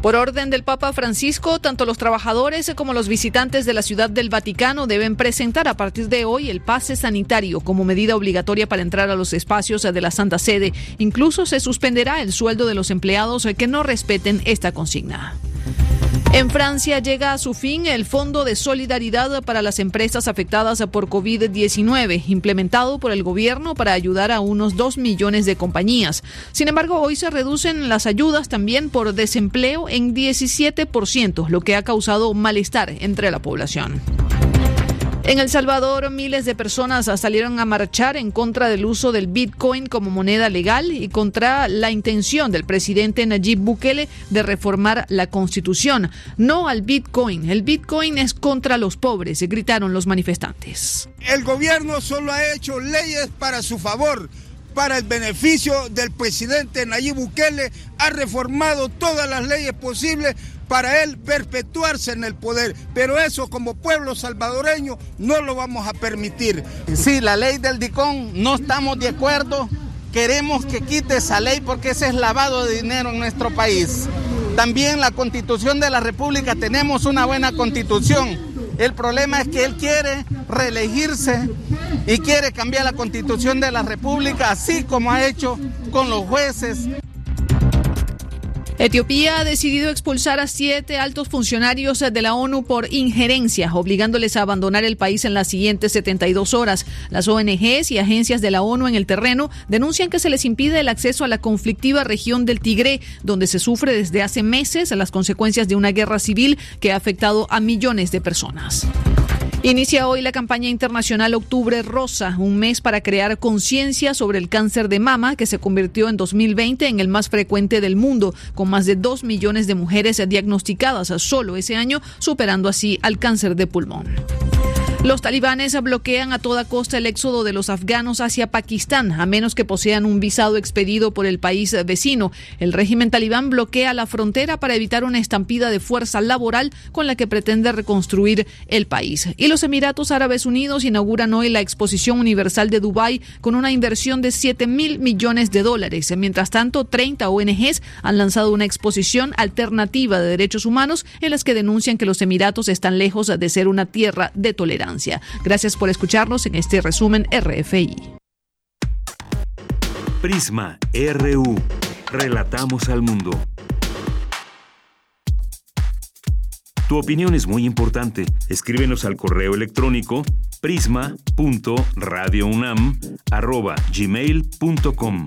Por orden del Papa Francisco, tanto los trabajadores como los visitantes de la Ciudad del Vaticano deben presentar a partir de hoy el pase sanitario como medida obligatoria para entrar a los espacios de la Santa Sede. Incluso se suspenderá el sueldo de los empleados que no respeten esta consigna. En Francia llega a su fin el Fondo de Solidaridad para las empresas afectadas por COVID-19, implementado por el gobierno para ayudar a unos 2 millones de compañías. Sin embargo, hoy se reducen las ayudas también por desempleo en 17%, lo que ha causado malestar entre la población. En El Salvador, miles de personas salieron a marchar en contra del uso del Bitcoin como moneda legal y contra la intención del presidente Nayib Bukele de reformar la constitución. No al Bitcoin. El Bitcoin es contra los pobres, gritaron los manifestantes. El gobierno solo ha hecho leyes para su favor para el beneficio del presidente Nayib Bukele, ha reformado todas las leyes posibles para él perpetuarse en el poder. Pero eso como pueblo salvadoreño no lo vamos a permitir. Sí, la ley del DICON no estamos de acuerdo. Queremos que quite esa ley porque ese es lavado de dinero en nuestro país. También la constitución de la República, tenemos una buena constitución. El problema es que él quiere reelegirse y quiere cambiar la constitución de la República, así como ha hecho con los jueces. Etiopía ha decidido expulsar a siete altos funcionarios de la ONU por injerencia, obligándoles a abandonar el país en las siguientes 72 horas. Las ONGs y agencias de la ONU en el terreno denuncian que se les impide el acceso a la conflictiva región del Tigre, donde se sufre desde hace meses las consecuencias de una guerra civil que ha afectado a millones de personas. Inicia hoy la campaña internacional Octubre Rosa, un mes para crear conciencia sobre el cáncer de mama que se convirtió en 2020 en el más frecuente del mundo, con más de 2 millones de mujeres diagnosticadas solo ese año, superando así al cáncer de pulmón. Los talibanes bloquean a toda costa el éxodo de los afganos hacia Pakistán, a menos que posean un visado expedido por el país vecino. El régimen talibán bloquea la frontera para evitar una estampida de fuerza laboral con la que pretende reconstruir el país. Y los Emiratos Árabes Unidos inauguran hoy la Exposición Universal de Dubái con una inversión de 7 mil millones de dólares. Mientras tanto, 30 ONGs han lanzado una exposición alternativa de derechos humanos en las que denuncian que los Emiratos están lejos de ser una tierra de tolerancia. Gracias por escucharnos en este resumen RFI. Prisma RU. Relatamos al mundo. Tu opinión es muy importante. Escríbenos al correo electrónico prisma.radiounam@gmail.com.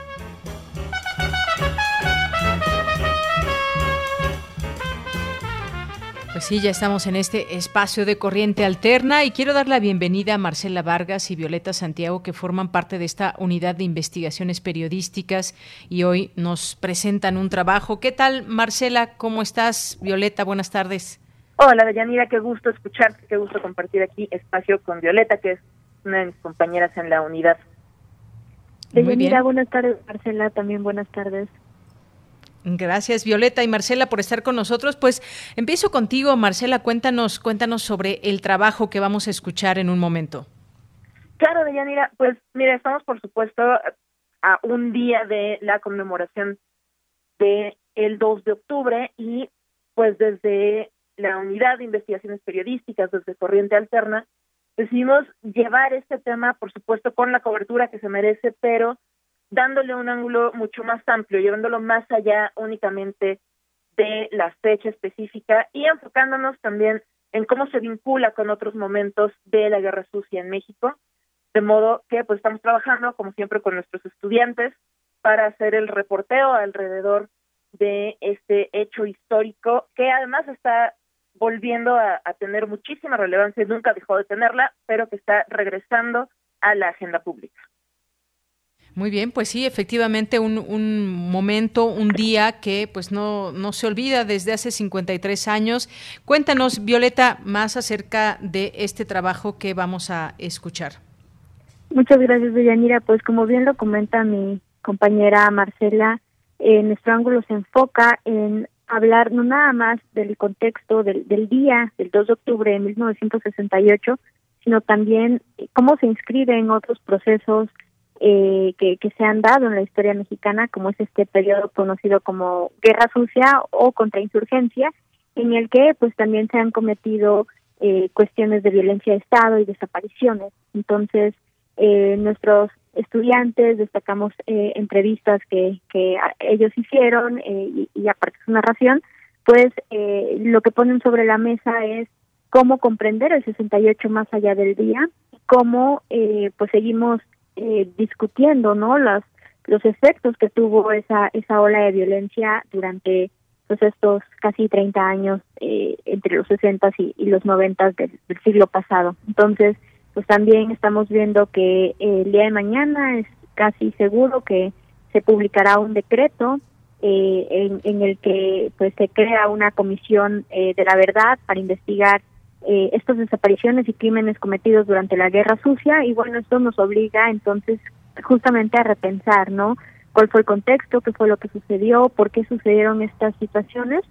Pues sí, ya estamos en este espacio de corriente alterna y quiero dar la bienvenida a Marcela Vargas y Violeta Santiago que forman parte de esta unidad de investigaciones periodísticas y hoy nos presentan un trabajo. ¿Qué tal, Marcela? ¿Cómo estás? Violeta, buenas tardes. Hola, Deyanira, qué gusto escucharte, qué gusto compartir aquí espacio con Violeta, que es una de mis compañeras en la unidad. Deyanira, buenas tardes. Marcela, también buenas tardes. Gracias Violeta y Marcela por estar con nosotros. Pues empiezo contigo, Marcela, cuéntanos, cuéntanos sobre el trabajo que vamos a escuchar en un momento. Claro, Deyanira, pues mira, estamos por supuesto a un día de la conmemoración de el 2 de octubre y pues desde la unidad de investigaciones periodísticas, desde Corriente Alterna, decidimos llevar este tema, por supuesto, con la cobertura que se merece, pero dándole un ángulo mucho más amplio, llevándolo más allá únicamente de la fecha específica y enfocándonos también en cómo se vincula con otros momentos de la guerra sucia en México, de modo que pues estamos trabajando como siempre con nuestros estudiantes para hacer el reporteo alrededor de este hecho histórico que además está volviendo a, tener muchísima relevancia, nunca dejó de tenerla, pero que está regresando a la agenda pública. Muy bien, pues sí, efectivamente un, un, momento, un día que pues no, no se olvida desde hace 53 años. Cuéntanos, Violeta, más acerca de este trabajo que vamos a escuchar. Muchas gracias, Deyanira. Pues como bien lo comenta mi compañera Marcela, eh, nuestro ángulo se enfoca en hablar no nada más del contexto del, del día del 2 de octubre de 1968, sino también cómo se inscribe en otros procesos eh, que, que se han dado en la historia mexicana, como es este periodo conocido como Guerra Sucia o Contrainsurgencia, en el que pues también se han cometido eh, cuestiones de violencia de Estado y desapariciones. Entonces, eh, nuestros estudiantes destacamos eh, entrevistas que, que ellos hicieron eh, y, y, aparte su narración, pues eh, lo que ponen sobre la mesa es cómo comprender el 68 más allá del día, cómo pues seguimos eh, discutiendo no los los efectos que tuvo esa esa ola de violencia durante pues estos casi 30 años eh, entre los 60 y, y los 90 del, siglo pasado. Entonces, pues también estamos viendo que el día de mañana es casi seguro que se publicará un decreto eh, en, en, el que pues se crea una comisión eh, de la verdad para investigar eh, estas desapariciones y crímenes cometidos durante la guerra sucia y bueno esto nos obliga entonces justamente a repensar no cuál fue el contexto qué fue lo que sucedió por qué sucedieron estas situaciones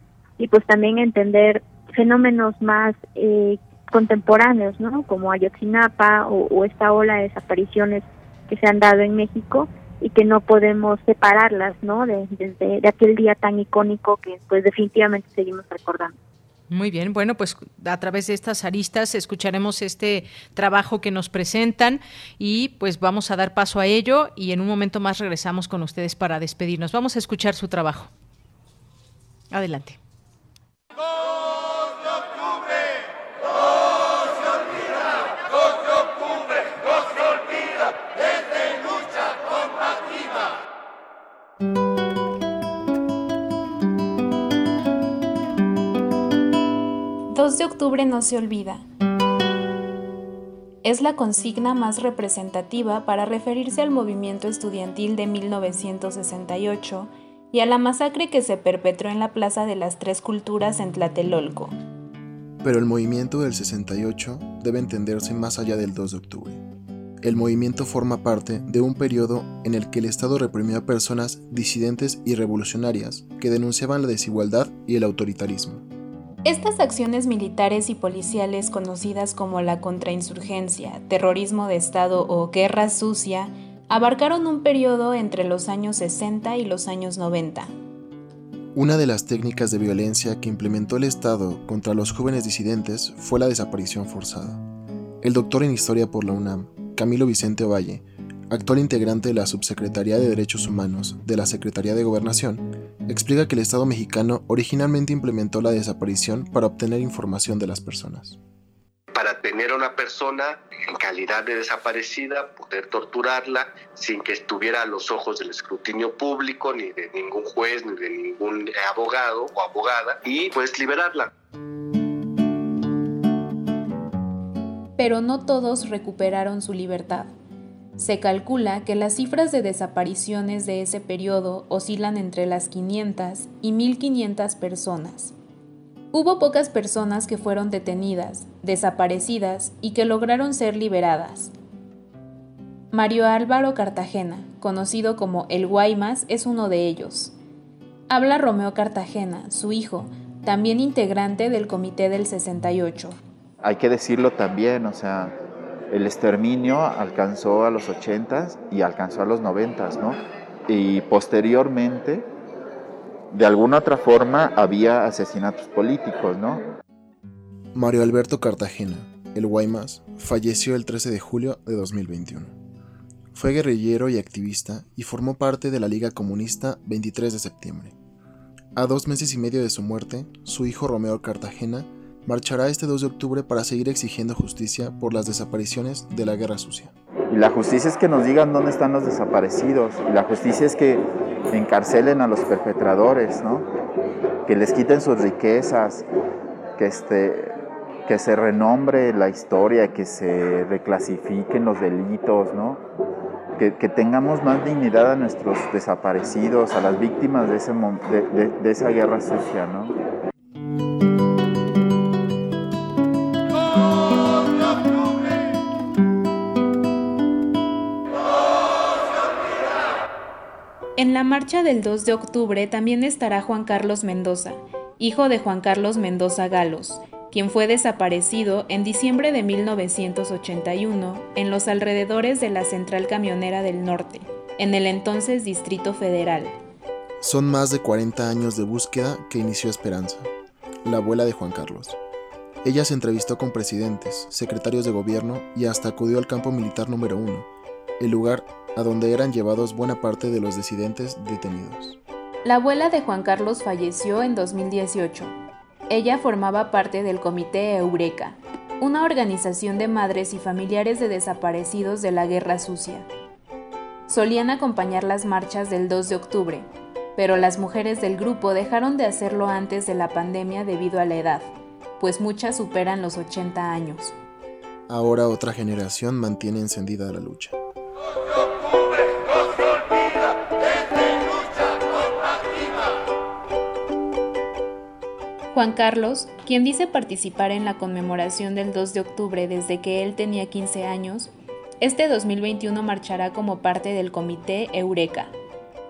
y pues también entender fenómenos más eh, contemporáneos, ¿no? Como Ayotzinapa o, esta ola de desapariciones que se han dado en México y que no podemos separarlas, ¿no? De, desde de aquel día tan icónico que pues definitivamente seguimos recordando. Muy bien, bueno, pues a través de estas aristas escucharemos este trabajo que nos presentan y pues vamos a dar paso a ello y en un momento más regresamos con ustedes para despedirnos. Vamos a escuchar su trabajo. Adelante. De octubre no se olvida. Es la consigna más representativa para referirse al movimiento estudiantil de 1968 y a la masacre que se perpetró en la Plaza de las Tres Culturas en Tlatelolco. Pero el movimiento del 68 debe entenderse más allá del 2 de octubre. El movimiento forma parte de un periodo en el que el Estado reprimió a personas disidentes y revolucionarias que denunciaban la desigualdad y el autoritarismo. Estas acciones militares y policiales conocidas como la contrainsurgencia, terrorismo de Estado o guerra sucia abarcaron un periodo entre los años 60 y los años 90. Una de las técnicas de violencia que implementó el Estado contra los jóvenes disidentes fue la desaparición forzada. El doctor en Historia por la UNAM, Camilo Vicente Ovalle, actual integrante de la Subsecretaría de Derechos Humanos de la Secretaría de Gobernación, explica que el Estado mexicano originalmente implementó la desaparición para obtener información de las personas. Para tener a una persona en calidad de desaparecida, poder torturarla sin que estuviera a los ojos del escrutinio público, ni de ningún juez, ni de ningún abogado o abogada, y pues liberarla. Pero no todos recuperaron su libertad. Se calcula que las cifras de desapariciones de ese periodo oscilan entre las 500 y 1500 personas. Hubo pocas personas que fueron detenidas, desaparecidas y que lograron ser liberadas. Mario Álvaro Cartagena, conocido como el Guaymas, es uno de ellos. Habla Romeo Cartagena, su hijo, también integrante del Comité del 68. Hay que decirlo también, o sea, el exterminio alcanzó a los 80s y alcanzó a los 90s, ¿no? Y posteriormente, de alguna otra forma, había asesinatos políticos, ¿no? Mario Alberto Cartagena, el Guaymas, falleció el 13 de julio de 2021. Fue guerrillero y activista y formó parte de la Liga Comunista 23 de septiembre. A dos meses y medio de su muerte, su hijo Romeo Cartagena marchará este 2 de octubre para seguir exigiendo justicia por las desapariciones de la guerra sucia. Y la justicia es que nos digan dónde están los desaparecidos. Y la justicia es que encarcelen a los perpetradores, ¿no? Que les quiten sus riquezas, que, este, que se renombre la historia, que se reclasifiquen los delitos, ¿no? Que, tengamos más dignidad a nuestros desaparecidos, a las víctimas de, ese, de, esa guerra sucia, ¿no? En la marcha del 2 de octubre también estará Juan Carlos Mendoza, hijo de Juan Carlos Mendoza Galos, quien fue desaparecido en diciembre de 1981 en los alrededores de la Central Camionera del Norte, en el entonces Distrito Federal. Son más de 40 años de búsqueda que inició Esperanza, la abuela de Juan Carlos. Ella se entrevistó con presidentes, secretarios de gobierno y hasta acudió al campo militar número 1, el lugar a donde eran llevados buena parte de los disidentes detenidos. La abuela de Juan Carlos falleció en 2018. Ella formaba parte del Comité Eureka, una organización de madres y familiares de desaparecidos de la Guerra Sucia. Solían acompañar las marchas del 2 de octubre, pero las mujeres del grupo dejaron de hacerlo antes de la pandemia debido a la edad, pues muchas superan los 80 años. Ahora otra generación mantiene encendida la lucha. Juan Carlos, quien dice participar en la conmemoración del 2 de octubre desde que él tenía 15 años, este 2021 marchará como parte del comité Eureka,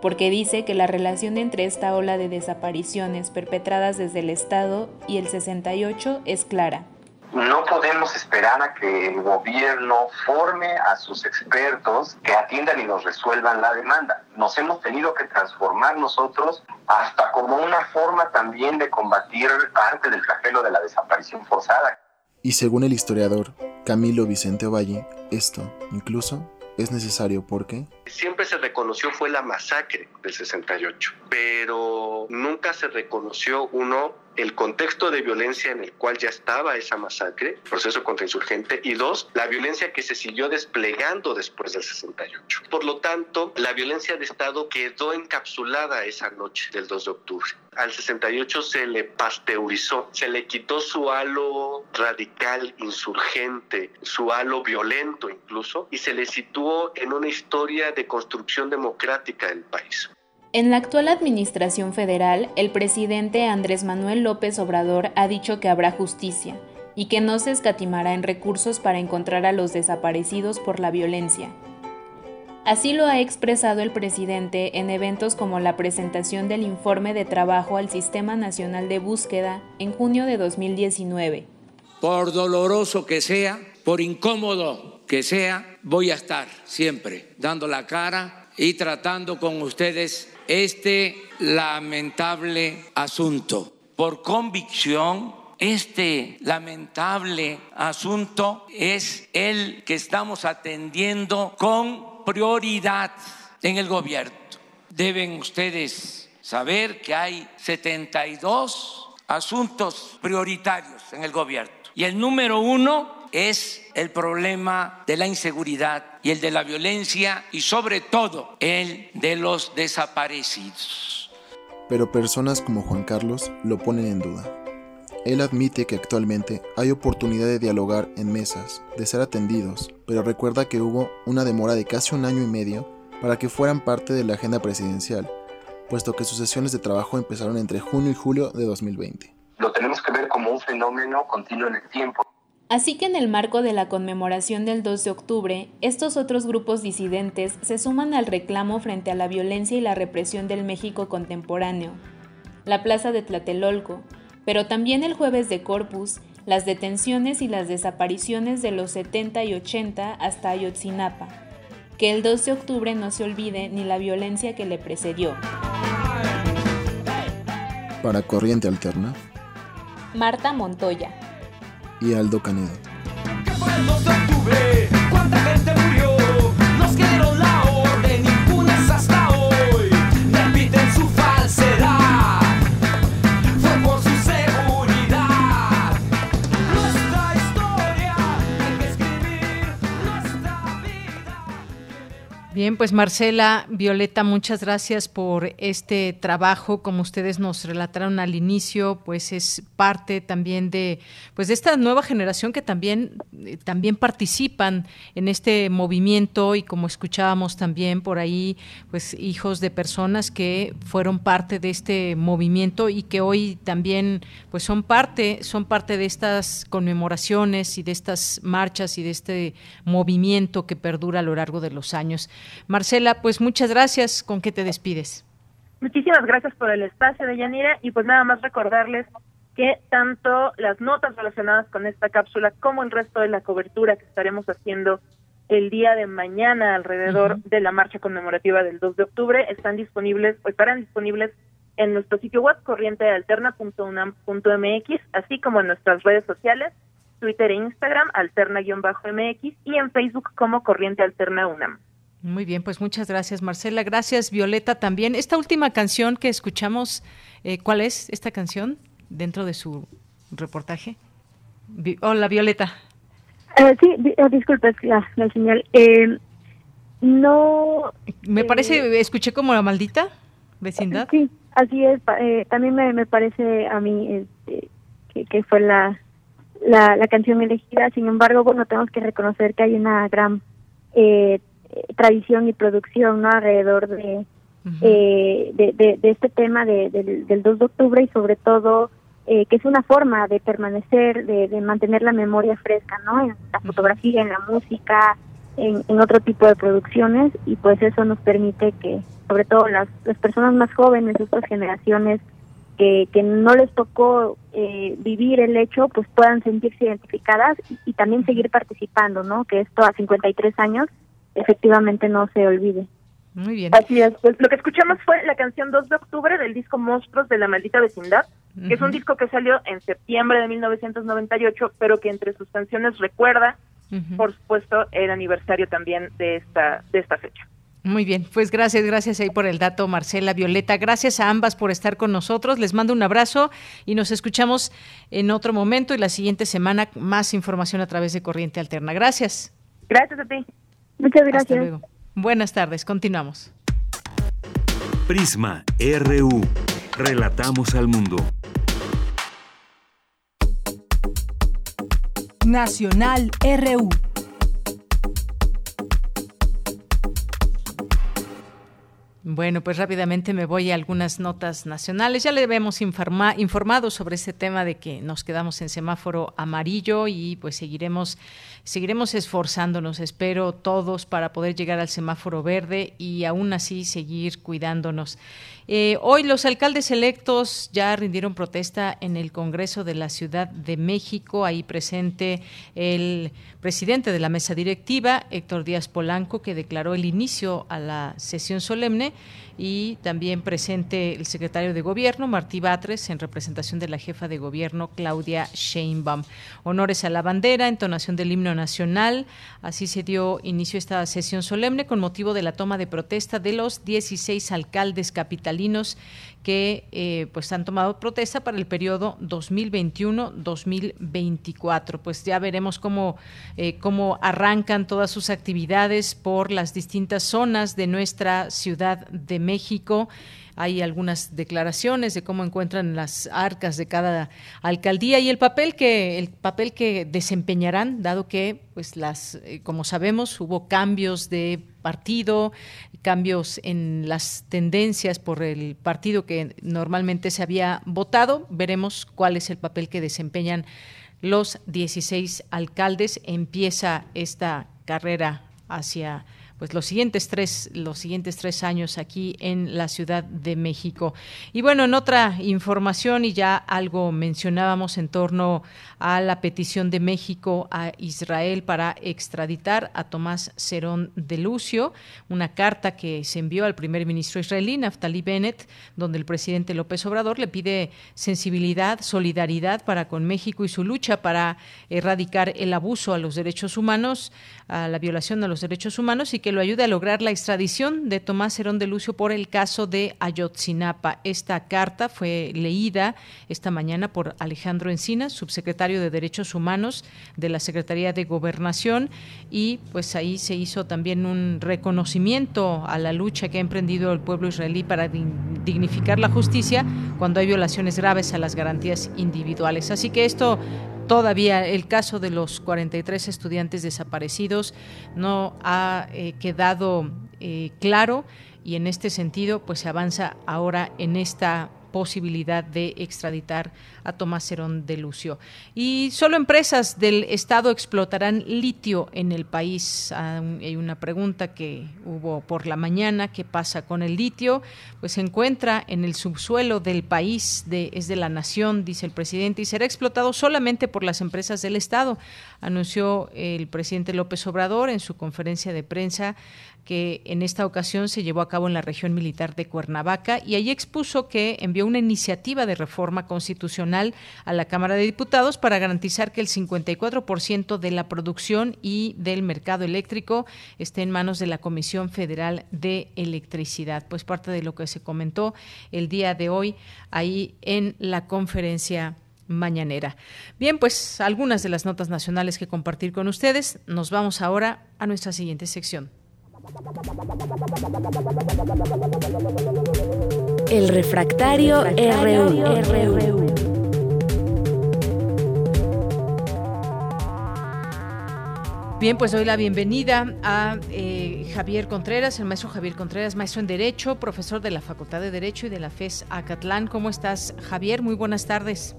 porque dice que la relación entre esta ola de desapariciones perpetradas desde el Estado y el 68 es clara. No podemos esperar a que el gobierno forme a sus expertos que atiendan y nos resuelvan la demanda. Nos hemos tenido que transformar nosotros hasta como una forma también de combatir parte del flagelo de la desaparición forzada. Y según el historiador Camilo Vicente Ovalle, esto incluso es necesario porque siempre se reconoció fue la masacre del 68, pero nunca se reconoció uno el contexto de violencia en el cual ya estaba esa masacre, proceso contrainsurgente, y dos, la violencia que se siguió desplegando después del 68. Por lo tanto, la violencia de Estado quedó encapsulada esa noche del 2 de octubre. Al 68 se le pasteurizó, se le quitó su halo radical, insurgente, su halo violento incluso, y se le situó en una historia de construcción democrática del país. En la actual administración federal, el presidente Andrés Manuel López Obrador ha dicho que habrá justicia y que no se escatimará en recursos para encontrar a los desaparecidos por la violencia. Así lo ha expresado el presidente en eventos como la presentación del informe de trabajo al Sistema Nacional de Búsqueda en junio de 2019. Por doloroso que sea, por incómodo que sea, voy a estar siempre dando la cara y tratando con ustedes este lamentable asunto. Por convicción, este lamentable asunto es el que estamos atendiendo con prioridad en el gobierno. Deben ustedes saber que hay 72 asuntos prioritarios en el gobierno. Y el número uno es el problema de la inseguridad y el de la violencia y sobre todo el de los desaparecidos. Pero personas como Juan Carlos lo ponen en duda. Él admite que actualmente hay oportunidad de dialogar en mesas, de ser atendidos, pero recuerda que hubo una demora de casi un año y medio para que fueran parte de la agenda presidencial, puesto que sus sesiones de trabajo empezaron entre junio y julio de 2020. Lo tenemos que ver como un fenómeno continuo en el tiempo. Así que en el marco de la conmemoración del 2 de octubre, estos otros grupos disidentes se suman al reclamo frente a la violencia y la represión del México contemporáneo. La Plaza de Tlatelolco, pero también el jueves de Corpus, las detenciones y las desapariciones de los 70 y 80 hasta Ayotzinapa. Que el 2 de octubre no se olvide ni la violencia que le precedió. Para Corriente Alterna. Marta Montoya. Y Aldo Canedo. Bien, pues Marcela, Violeta, muchas gracias por este trabajo. Como ustedes nos relataron al inicio, pues es parte también de, pues de esta nueva generación que también, eh, también participan en este movimiento y como escuchábamos también por ahí, pues hijos de personas que fueron parte de este movimiento y que hoy también, pues son parte, son parte de estas conmemoraciones y de estas marchas y de este movimiento que perdura a lo largo de los años. Marcela, pues muchas gracias. ¿Con qué te despides? Muchísimas gracias por el espacio de Yanira y pues nada más recordarles que tanto las notas relacionadas con esta cápsula como el resto de la cobertura que estaremos haciendo el día de mañana alrededor de la marcha conmemorativa del 2 de octubre están disponibles o estarán disponibles en nuestro sitio web corrientealterna.unam.mx, así como en nuestras redes sociales, Twitter e Instagram, alterna-mx y en Facebook como Corriente Alterna UNAM. Muy bien, pues muchas gracias Marcela. Gracias Violeta también. Esta última canción que escuchamos, eh, ¿cuál es esta canción dentro de su reportaje? Vi- Hola Violeta. Eh, sí, di- eh, disculpe, es la, la señal. Eh, no. Me eh, parece, escuché como la maldita vecindad. Sí, así es. eh, también me, me parece a mí este, que, que fue la, la, la canción elegida. Sin embargo, bueno, tenemos que reconocer que hay una gran eh, eh, tradición y producción no alrededor de, eh, de, de, de este tema de- del, del 2 de octubre y sobre todo eh, que es una forma de permanecer, de, de mantener la memoria fresca, ¿no? En la fotografía, en la música, en, en otro tipo de producciones y pues eso nos permite que sobre todo las, las personas más jóvenes, estas generaciones que, que no les tocó eh, vivir el hecho, pues puedan sentirse identificadas y, y también seguir participando, ¿no? Que esto a 53 años efectivamente no se olvide. Muy bien. Así es, pues lo que escuchamos fue la canción 2 de octubre del disco Monstruos de la Maldita Vecindad, que es un disco que salió en septiembre de 1998, pero que entre sus canciones recuerda, por supuesto, el aniversario también de esta, de esta fecha. Muy bien, pues gracias, gracias ahí por el dato, Marcela, Violeta. Gracias a ambas por estar con nosotros. Les mando un abrazo y nos escuchamos en otro momento y la siguiente semana más información a través de Corriente Alterna. Gracias. Gracias a ti. Muchas Hasta gracias. luego. Buenas tardes, continuamos. Prisma RU. Relatamos al mundo. Nacional RU. Bueno, pues rápidamente me voy a algunas notas nacionales. Ya le habíamos informa- informado sobre este tema de que nos quedamos en semáforo amarillo y pues seguiremos seguiremos esforzándonos, espero todos para poder llegar al semáforo verde y aún así seguir cuidándonos. Eh, hoy los alcaldes electos ya rindieron protesta en el Congreso de la Ciudad de México, ahí presente el presidente de la mesa directiva, Héctor Díaz Polanco, que declaró el inicio a la sesión solemne y también presente el secretario de Gobierno, Martí Batres, en representación de la jefa de Gobierno, Claudia Sheinbaum. Honores a la bandera, entonación del himno nacional. Así se dio inicio a esta sesión solemne con motivo de la toma de protesta de los 16 alcaldes que eh, pues han tomado protesta para el periodo 2021-2024. Pues ya veremos cómo, eh, cómo arrancan todas sus actividades por las distintas zonas de nuestra Ciudad de México. Hay algunas declaraciones de cómo encuentran las arcas de cada alcaldía y el papel que el papel que desempeñarán, dado que pues las eh, como sabemos hubo cambios de partido, cambios en las tendencias por el partido que normalmente se había votado. Veremos cuál es el papel que desempeñan los 16 alcaldes. Empieza esta carrera hacia pues los siguientes tres los siguientes tres años aquí en la Ciudad de México. Y bueno, en otra información y ya algo mencionábamos en torno a la petición de México a Israel para extraditar a Tomás Cerón de Lucio, una carta que se envió al primer ministro israelí Naftali Bennett, donde el presidente López Obrador le pide sensibilidad, solidaridad para con México y su lucha para erradicar el abuso a los derechos humanos, a la violación a los derechos humanos y que lo ayude a lograr la extradición de Tomás Herón de Lucio por el caso de Ayotzinapa. Esta carta fue leída esta mañana por Alejandro Encinas, subsecretario de Derechos Humanos de la Secretaría de Gobernación y pues ahí se hizo también un reconocimiento a la lucha que ha emprendido el pueblo israelí para dignificar la justicia cuando hay violaciones graves a las garantías individuales. Así que esto todavía el caso de los 43 estudiantes desaparecidos no ha eh, quedado eh, claro y en este sentido pues se avanza ahora en esta posibilidad de extraditar a Tomás Cerón de Lucio. Y solo empresas del Estado explotarán litio en el país. Ah, hay una pregunta que hubo por la mañana, ¿qué pasa con el litio? Pues se encuentra en el subsuelo del país, de, es de la nación, dice el presidente, y será explotado solamente por las empresas del Estado, anunció el presidente López Obrador en su conferencia de prensa que en esta ocasión se llevó a cabo en la región militar de Cuernavaca y allí expuso que envió una iniciativa de reforma constitucional a la Cámara de Diputados para garantizar que el 54% de la producción y del mercado eléctrico esté en manos de la Comisión Federal de Electricidad. Pues parte de lo que se comentó el día de hoy ahí en la conferencia mañanera. Bien, pues algunas de las notas nacionales que compartir con ustedes. Nos vamos ahora a nuestra siguiente sección. El refractario, RU. Bien, pues doy la bienvenida a eh, Javier Contreras, el maestro Javier Contreras, maestro en Derecho, profesor de la Facultad de Derecho y de la FES Acatlán. ¿Cómo estás, Javier? Muy buenas tardes.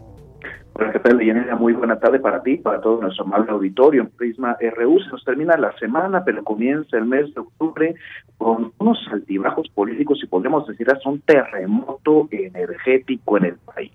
Hola, ¿qué tal? Muy buena tarde para ti, para todo nuestro amable auditorio Prisma RU. Se nos termina la semana, pero comienza el mes de octubre con unos altibajos políticos y podríamos decir hasta un terremoto energético en el país.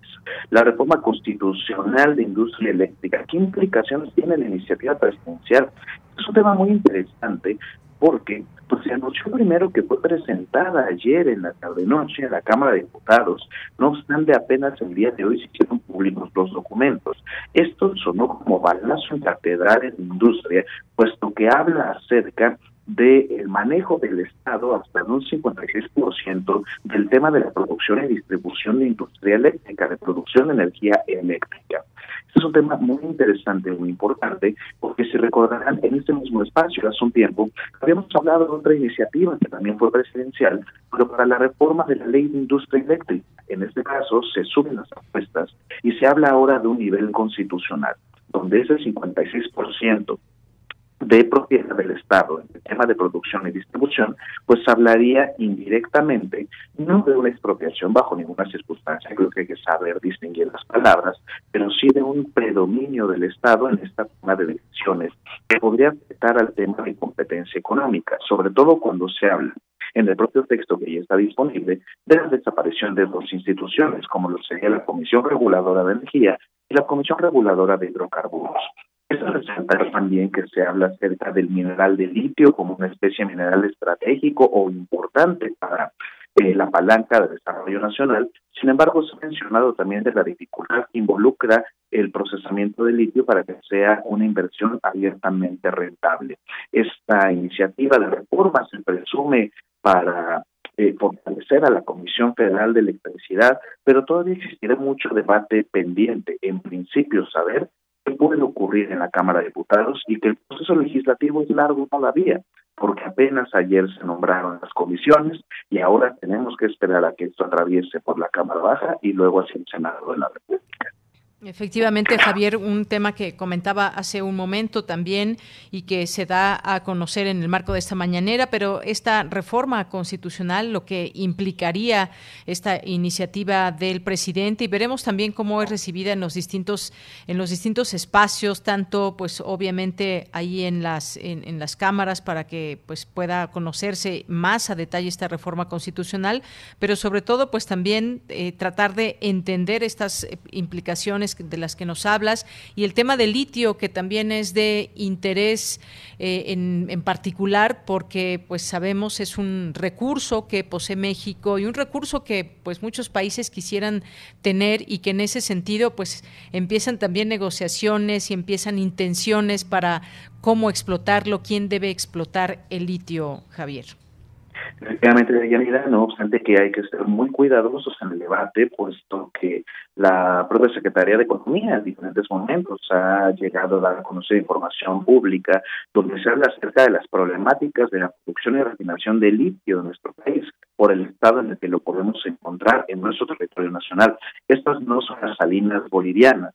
La reforma constitucional de industria eléctrica, ¿qué implicaciones tiene la iniciativa presidencial? Es un tema muy interesante porque pues se anunció primero que fue presentada ayer en la tarde-noche en la Cámara de Diputados, no obstante apenas el día de hoy se hicieron públicos los documentos. Esto sonó como balazo en catedrales de industria, puesto que habla acerca del manejo del Estado hasta un 56% del tema de la producción y distribución de industria eléctrica, de producción de energía eléctrica. Este es un tema muy interesante, muy importante, porque si recordarán, en este mismo espacio, hace un tiempo, habíamos hablado de otra iniciativa que también fue presidencial, pero para la reforma de la ley de industria eléctrica. En este caso, se suben las apuestas y se habla ahora de un nivel constitucional, donde ese 56% de propiedad del Estado en el tema de producción y distribución, pues hablaría indirectamente, no de una expropiación bajo ninguna circunstancia, creo que hay que saber distinguir las palabras, pero sí de un predominio del Estado en esta toma de decisiones que podría afectar al tema de competencia económica, sobre todo cuando se habla en el propio texto que ya está disponible de la desaparición de dos instituciones, como lo sería la Comisión Reguladora de Energía y la Comisión Reguladora de Hidrocarburos. Es resaltar también que se habla acerca del mineral de litio como una especie mineral estratégico o importante para eh, la palanca de desarrollo nacional. Sin embargo, se ha mencionado también de la dificultad que involucra el procesamiento de litio para que sea una inversión abiertamente rentable. Esta iniciativa de reforma se presume para eh, fortalecer a la Comisión Federal de Electricidad, pero todavía existirá mucho debate pendiente. En principio, saber qué puede ocurrir en la Cámara de Diputados y que el proceso legislativo es largo todavía, porque apenas ayer se nombraron las comisiones y ahora tenemos que esperar a que esto atraviese por la Cámara Baja y luego hacia el Senado de la República. Efectivamente, Javier, un tema que comentaba hace un momento también y que se da a conocer en el marco de esta mañanera, pero esta reforma constitucional, lo que implicaría esta iniciativa del presidente y veremos también cómo es recibida en los distintos en los distintos espacios, tanto pues obviamente ahí en las en, las cámaras para que pues pueda conocerse más a detalle esta reforma constitucional, pero sobre todo pues también eh, tratar de entender estas eh, de las que nos hablas y el tema del litio que también es de interés eh, en, en, particular porque pues sabemos es un recurso que posee México y un recurso que pues muchos países quisieran tener y que en ese sentido pues empiezan también negociaciones y empiezan intenciones para cómo explotarlo, quién debe explotar el litio, Javier. Efectivamente, Yanira, no obstante que hay que ser muy cuidadosos en el debate, puesto que la propia Secretaría de Economía en diferentes momentos ha llegado a dar a conocer información pública donde se habla acerca de las problemáticas de la producción y refinación de litio en nuestro país por el estado en el que lo podemos encontrar en nuestro territorio nacional. Estas no son las salinas bolivianas,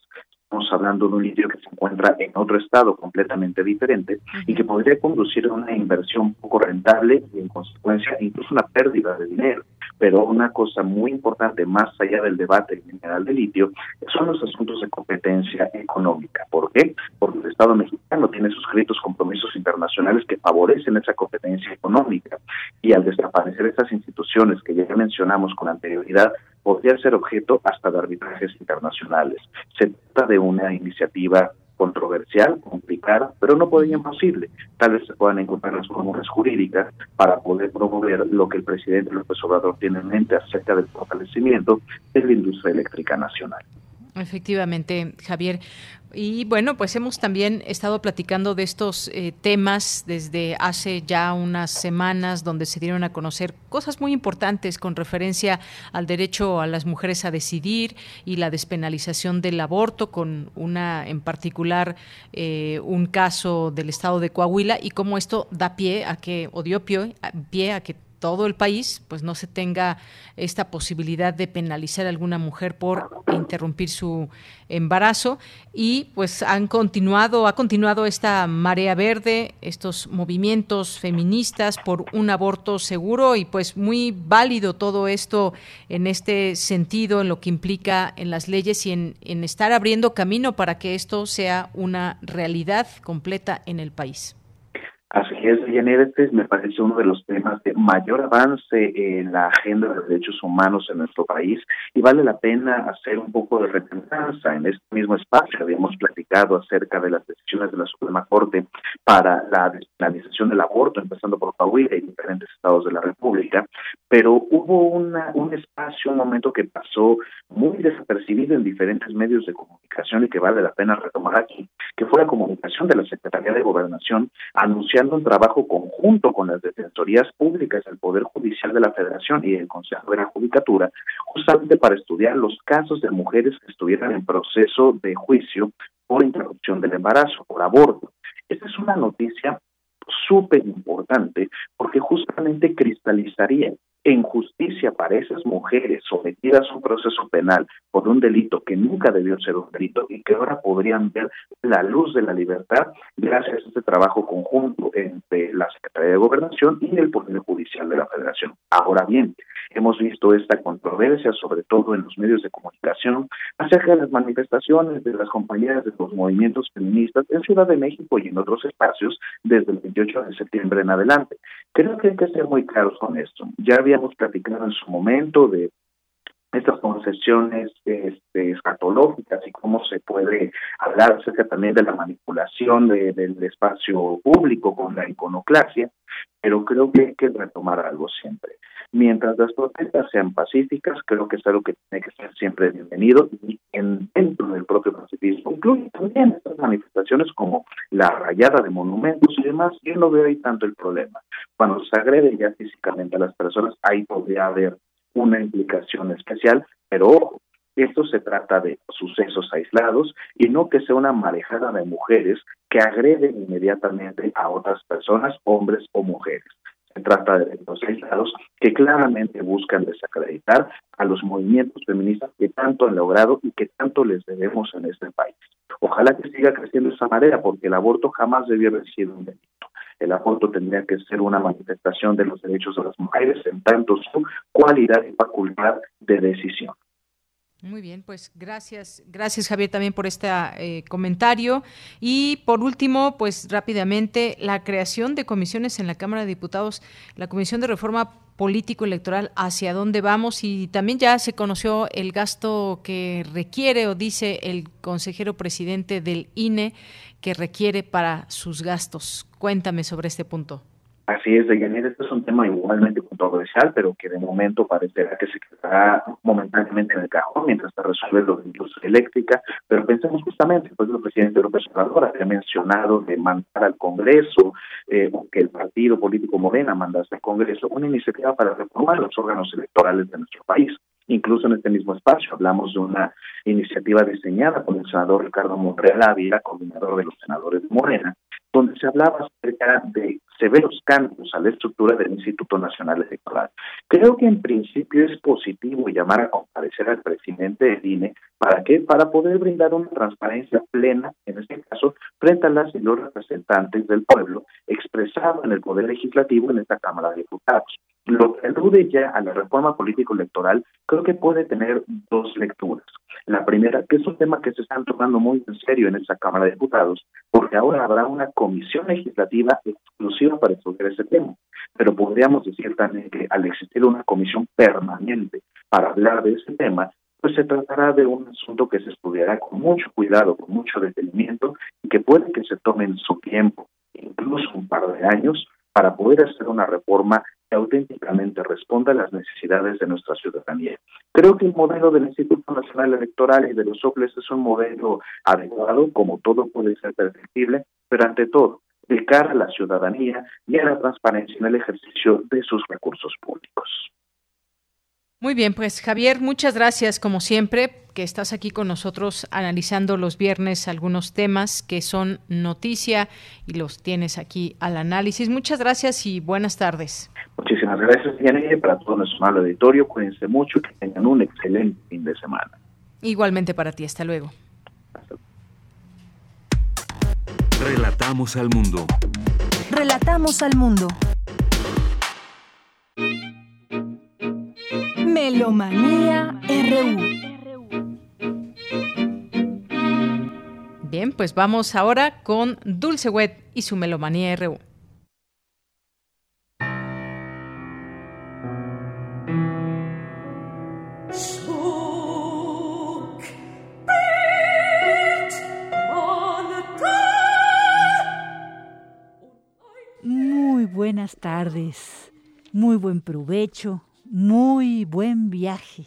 estamos hablando de un litio que se encuentra en otro estado completamente diferente y que podría conducir a una inversión poco rentable y en consecuencia incluso una pérdida de dinero. Pero una cosa muy importante, más allá del debate del litio, son los asuntos de competencia económica. ¿Por qué? Porque el Estado mexicano tiene suscritos compromisos internacionales que favorecen esa competencia económica y al desaparecer estas instituciones que ya mencionamos con anterioridad, podría ser objeto hasta de arbitrajes internacionales. Se trata de una iniciativa controversial, complicada, pero no ello imposible. Tal vez se puedan encontrar las fórmulas jurídicas para poder promover lo que el presidente López Obrador tiene en mente acerca del fortalecimiento de la industria eléctrica nacional. Efectivamente, Javier. Y bueno, pues hemos también estado platicando de estos eh, temas desde hace ya unas semanas, donde se dieron a conocer cosas muy importantes con referencia al derecho a las mujeres a decidir y la despenalización del aborto, con una en particular eh, un caso del estado de Coahuila y cómo esto da pie a que, o dio pie, pie a que todo el país, pues no se tenga esta posibilidad de penalizar a alguna mujer por interrumpir su embarazo y pues han continuado, ha continuado esta marea verde, estos movimientos feministas por un aborto seguro y pues muy válido todo esto en este sentido, en lo que implica en las leyes y en, en estar abriendo camino para que esto sea una realidad completa en el país. Así es, este me parece uno de los temas de mayor avance en la agenda de derechos humanos en nuestro país y vale la pena hacer un poco de repensar En este mismo espacio. Habíamos platicado acerca de las decisiones de la Suprema Corte para la despenalización del aborto, empezando por Coahuila y diferentes estados de la República, pero hubo una, un espacio, un momento que pasó muy desapercibido en diferentes medios de comunicación y que vale la pena retomar aquí, que fue la comunicación de la Secretaría de Gobernación un trabajo conjunto con las defensorías públicas, el Poder Judicial de la Federación y el Consejo de la Judicatura, justamente para estudiar los casos de mujeres que estuvieran en proceso de juicio por interrupción del embarazo, por aborto. Esta es una noticia súper importante porque justamente cristalizaría en justicia para esas mujeres sometidas a un proceso penal por un delito que nunca debió ser un delito y que ahora podrían ver la luz de la libertad gracias a este trabajo conjunto entre la Secretaría de Gobernación y el Poder Judicial de la Federación. Ahora bien, hemos visto esta controversia, sobre todo en los medios de comunicación, acerca de las manifestaciones de las compañeras de los movimientos feministas en Ciudad de México y en otros espacios desde el 28 de septiembre en adelante. Creo que hay que ser muy claros con esto. Ya habíamos platicado en su momento de estas concepciones este, escatológicas y cómo se puede hablar acerca también de la manipulación de, del espacio público con la iconoclasia, pero creo que hay que retomar algo siempre. Mientras las protestas sean pacíficas, creo que es algo que tiene que ser siempre bienvenido y en, dentro del propio pacifismo. Incluye también estas manifestaciones como la rayada de monumentos y demás. Yo no veo ahí tanto el problema. Cuando se agrede ya físicamente a las personas, ahí podría haber una implicación especial, pero ojo, esto se trata de sucesos aislados y no que sea una marejada de mujeres que agreden inmediatamente a otras personas, hombres o mujeres. Se trata de eventos aislados que claramente buscan desacreditar a los movimientos feministas que tanto han logrado y que tanto les debemos en este país. Ojalá que siga creciendo esa manera, porque el aborto jamás debió haber sido un delito. El aborto tendría que ser una manifestación de los derechos de las mujeres en tanto su cualidad y facultad de decisión. Muy bien, pues gracias, gracias Javier también por este eh, comentario. Y por último, pues rápidamente, la creación de comisiones en la Cámara de Diputados, la Comisión de Reforma Político Electoral, hacia dónde vamos y también ya se conoció el gasto que requiere o dice el consejero presidente del INE que requiere para sus gastos. Cuéntame sobre este punto. Así es, Deyanira, este es un tema igualmente controversial, pero que de momento parecerá que se quedará momentáneamente en el cajón mientras se resuelve lo de industria eléctrica, pero pensemos justamente, pues el presidente López Obrador había mencionado de mandar al Congreso, eh, que el partido político Morena mandase al Congreso una iniciativa para reformar los órganos electorales de nuestro país. Incluso en este mismo espacio hablamos de una iniciativa diseñada por el senador Ricardo Monreal Ávila, coordinador de los senadores de Morena, donde se hablaba acerca de severos cambios a la estructura del Instituto Nacional Electoral. Creo que en principio es positivo llamar a comparecer al presidente del INE, ¿para qué? Para poder brindar una transparencia plena, en este caso, frente a las y los representantes del pueblo, expresado en el Poder Legislativo en esta Cámara de Diputados. Lo que alude ya a la reforma político-electoral, creo que puede tener dos lecturas. La primera, que es un tema que se están tomando muy en serio en esta Cámara de Diputados, porque ahora habrá una comisión legislativa exclusiva para estudiar ese tema. Pero podríamos decir también que al existir una comisión permanente para hablar de ese tema, pues se tratará de un asunto que se estudiará con mucho cuidado, con mucho detenimiento y que puede que se tome en su tiempo, incluso un par de años, para poder hacer una reforma auténticamente responda a las necesidades de nuestra ciudadanía. Creo que el modelo del Instituto Nacional Electoral y de los OPLES es un modelo adecuado, como todo puede ser perfectible, pero ante todo, de cara a la ciudadanía y a la transparencia en el ejercicio de sus recursos públicos. Muy bien, pues Javier, muchas gracias como siempre que estás aquí con nosotros analizando los viernes algunos temas que son noticia y los tienes aquí al análisis. Muchas gracias y buenas tardes. Muchísimas gracias, Yanire, para todo nuestro mal auditorio. Cuídense mucho y que tengan un excelente fin de semana. Igualmente para ti, hasta luego. Relatamos al mundo. Relatamos al mundo. Melomanía RU. Bien, pues vamos ahora con Dulce Wet y su Melomanía RU. Muy buenas tardes, muy buen provecho, muy buen viaje.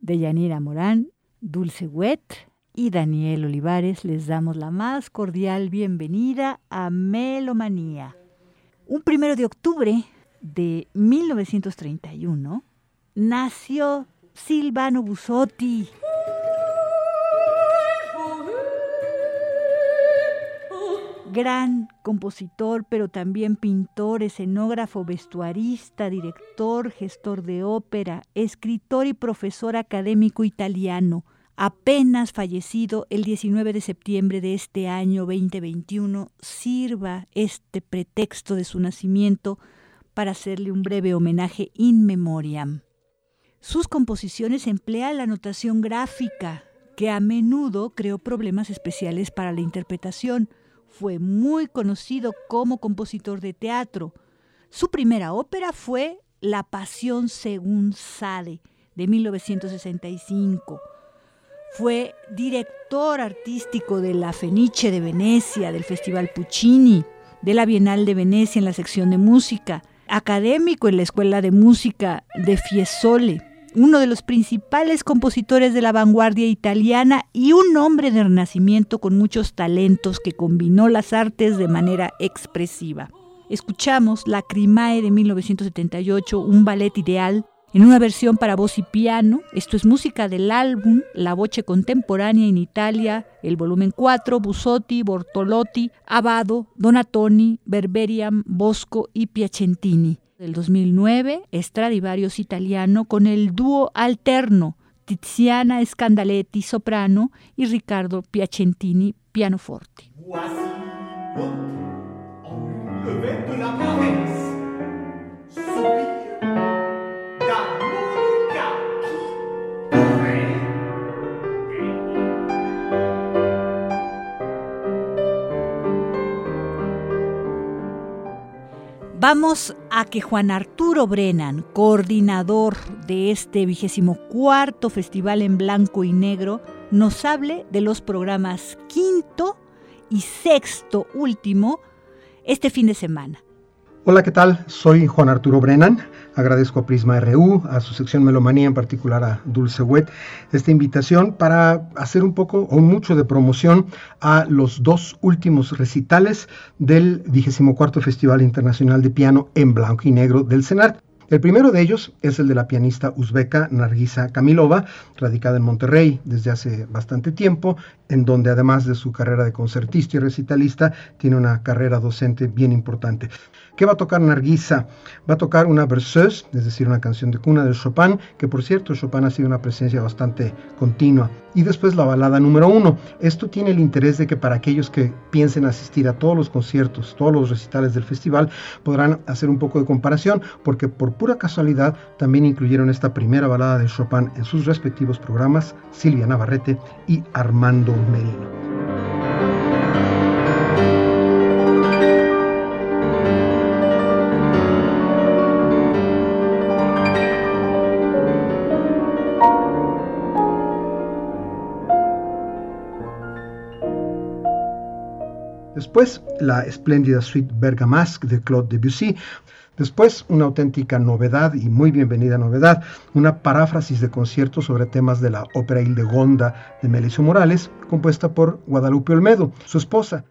De Yanira Morán, Dulce Wet y Daniel Olivares les damos la más cordial bienvenida a Melomanía. Un primero de octubre de 1931 nació Silvano Busotti. Gran compositor, pero también pintor, escenógrafo, vestuarista, director, gestor de ópera, escritor y profesor académico italiano, apenas fallecido el 19 de septiembre de este año 2021, sirva este pretexto de su nacimiento para hacerle un breve homenaje in memoriam. Sus composiciones emplean la notación gráfica, que a menudo creó problemas especiales para la interpretación, fue muy conocido como compositor de teatro. Su primera ópera fue La Pasión según Sade, de 1965. Fue director artístico de la Fenice de Venecia, del Festival Puccini, de la Bienal de Venecia en la sección de música, académico en la Escuela de Música de Fiesole uno de los principales compositores de la vanguardia italiana y un hombre de renacimiento con muchos talentos que combinó las artes de manera expresiva. Escuchamos La Crimae de 1978, un ballet ideal, en una versión para voz y piano. Esto es música del álbum La Voce Contemporánea en Italia, el volumen 4, Busotti, Bortolotti, Abado, Donatoni, Berberiam, Bosco y Piacentini. Del 2009, Stradivarius italiano con el dúo alterno Tiziana Scandaletti soprano y Riccardo Piacentini pianoforte. Vamos a que Juan Arturo Brennan, coordinador de este vigésimo cuarto Festival en Blanco y Negro, nos hable de los programas quinto y sexto último este fin de semana. Hola, ¿qué tal? Soy Juan Arturo Brennan. Agradezco a Prisma RU, a su sección Melomanía, en particular a Dulce Wet, esta invitación para hacer un poco o mucho de promoción a los dos últimos recitales del 24 Festival Internacional de Piano en Blanco y Negro del CENART. El primero de ellos es el de la pianista uzbeca Nargisa Kamilova, radicada en Monterrey desde hace bastante tiempo, en donde además de su carrera de concertista y recitalista, tiene una carrera docente bien importante. ¿Qué va a tocar Nargisa? Va a tocar una berceuse, es decir, una canción de cuna de Chopin, que por cierto Chopin ha sido una presencia bastante continua. Y después la balada número uno. Esto tiene el interés de que para aquellos que piensen asistir a todos los conciertos, todos los recitales del festival, podrán hacer un poco de comparación, porque por pura casualidad también incluyeron esta primera balada de Chopin en sus respectivos programas, Silvia Navarrete y Armando Merino. Después, la espléndida suite Bergamasque de Claude Debussy. Después, una auténtica novedad y muy bienvenida novedad, una paráfrasis de concierto sobre temas de la ópera Hildegonda de Melissa Morales, compuesta por Guadalupe Olmedo, su esposa.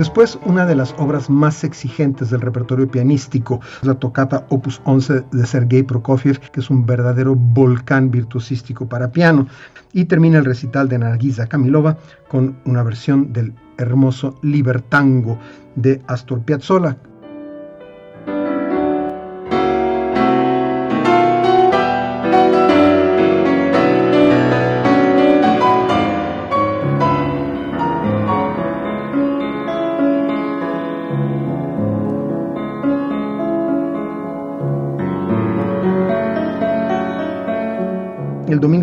Después, una de las obras más exigentes del repertorio pianístico, la tocata Opus 11 de Sergei Prokofiev, que es un verdadero volcán virtuosístico para piano. Y termina el recital de Nargisa Kamilova con una versión del hermoso Libertango de Astor Piazzolla,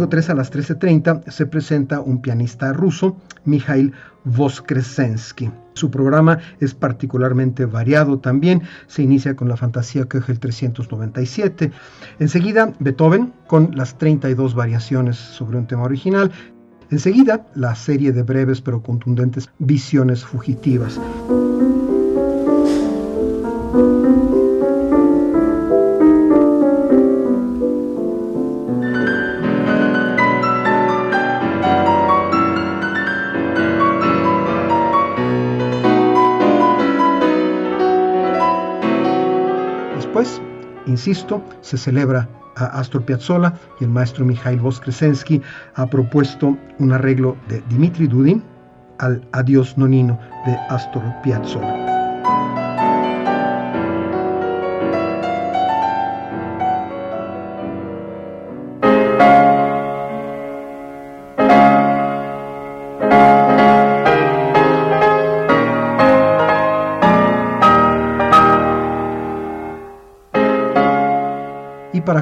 domingo 3 a las 13.30 se presenta un pianista ruso, Mikhail Voskresensky. Su programa es particularmente variado también. Se inicia con la fantasía Köchel 397. Enseguida, Beethoven con las 32 variaciones sobre un tema original. Enseguida, la serie de breves pero contundentes visiones fugitivas. Insisto, se celebra a Astor Piazzolla y el maestro Mikhail Voskresensky ha propuesto un arreglo de Dmitri Dudin al Adiós Nonino de Astor Piazzolla.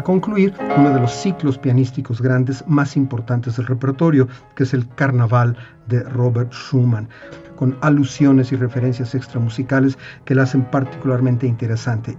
Concluir, uno de los ciclos pianísticos grandes más importantes del repertorio, que es el Carnaval de Robert Schumann, con alusiones y referencias extramusicales que la hacen particularmente interesante.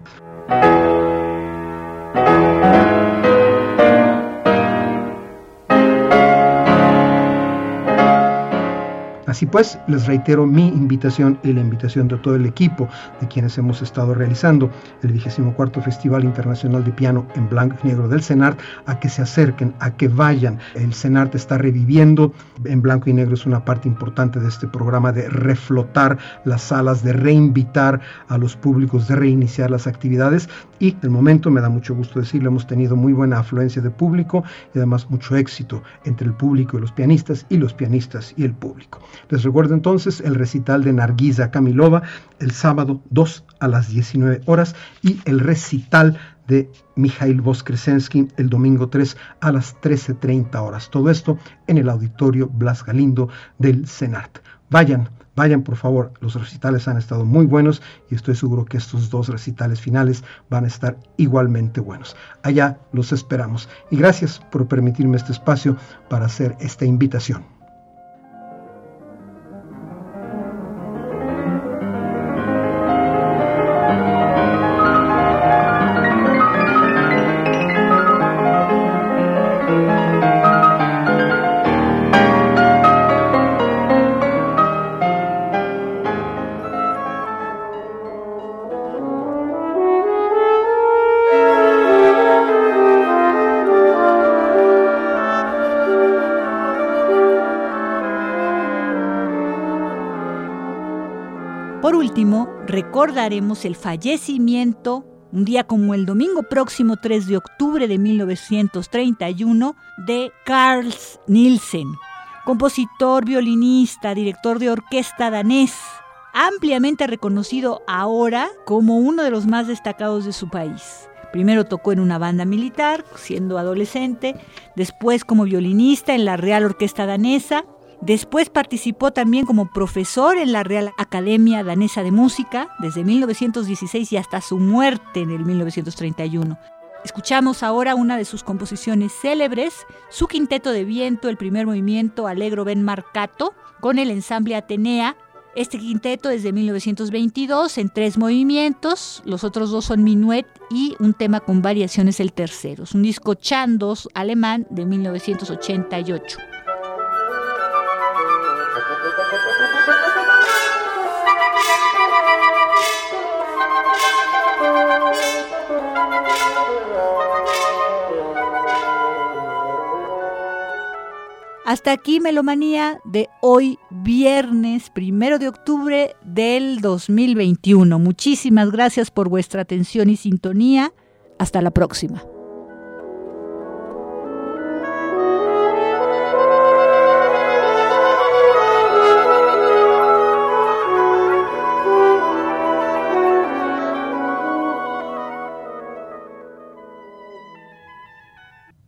Así pues, les reitero mi invitación y la invitación de todo el equipo de quienes hemos estado realizando el 24 Festival Internacional de Piano en Blanco y Negro del CENART a que se acerquen, a que vayan. El CENART está reviviendo, en Blanco y Negro es una parte importante de este programa de reflotar las salas, de reinvitar a los públicos, de reiniciar las actividades y de momento me da mucho gusto decirlo, hemos tenido muy buena afluencia de público y además mucho éxito entre el público y los pianistas y los pianistas y el público. Les recuerdo entonces el recital de Nargiza Kamilova el sábado 2 a las 19 horas y el recital de Mikhail Voskresensky el domingo 3 a las 13.30 horas. Todo esto en el auditorio Blas Galindo del Senat. Vayan, vayan por favor, los recitales han estado muy buenos y estoy seguro que estos dos recitales finales van a estar igualmente buenos. Allá los esperamos y gracias por permitirme este espacio para hacer esta invitación. Recordaremos el fallecimiento, un día como el domingo próximo 3 de octubre de 1931, de Carl Nielsen, compositor, violinista, director de orquesta danés, ampliamente reconocido ahora como uno de los más destacados de su país. Primero tocó en una banda militar, siendo adolescente, después como violinista en la Real Orquesta Danesa, Después participó también como profesor en la Real Academia Danesa de Música desde 1916 y hasta su muerte en el 1931. Escuchamos ahora una de sus composiciones célebres, su quinteto de viento, el primer movimiento Allegro Ben Marcato, con el ensamble Atenea. Este quinteto es de 1922 en tres movimientos, los otros dos son minuet y un tema con variaciones el tercero. Es un disco Chandos alemán de 1988. Hasta aquí Melomanía de hoy viernes primero de octubre del 2021. Muchísimas gracias por vuestra atención y sintonía. Hasta la próxima.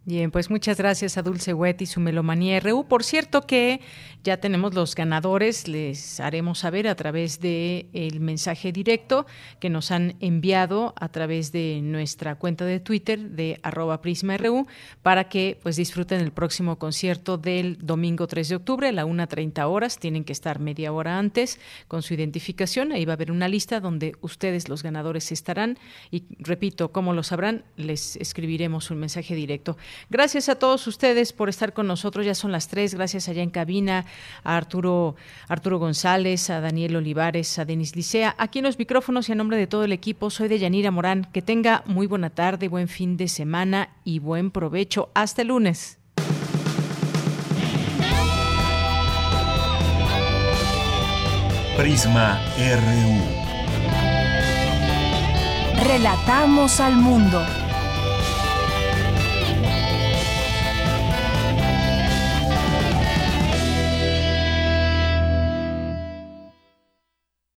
Bien, pues muchas gracias a Dulce Wet y su Melomanía RU. Por cierto que ya tenemos los ganadores, les haremos saber a través de el mensaje directo que nos han enviado a través de nuestra cuenta de Twitter de arroba Prisma RU para que pues disfruten el próximo concierto del domingo 3 de octubre a la 1.30 horas. Tienen que estar media hora antes con su identificación. Ahí va a haber una lista donde ustedes, los ganadores, estarán. Y repito, como lo sabrán, les escribiremos un mensaje directo. Gracias a todos ustedes por estar con nosotros. Ya son las tres. Gracias allá en cabina a Arturo, Arturo González, a Daniel Olivares, a Denis Licea. Aquí en los micrófonos y a nombre de todo el equipo, soy de Yanira Morán. Que tenga muy buena tarde, buen fin de semana y buen provecho. Hasta el lunes. Prisma RU. Relatamos al mundo.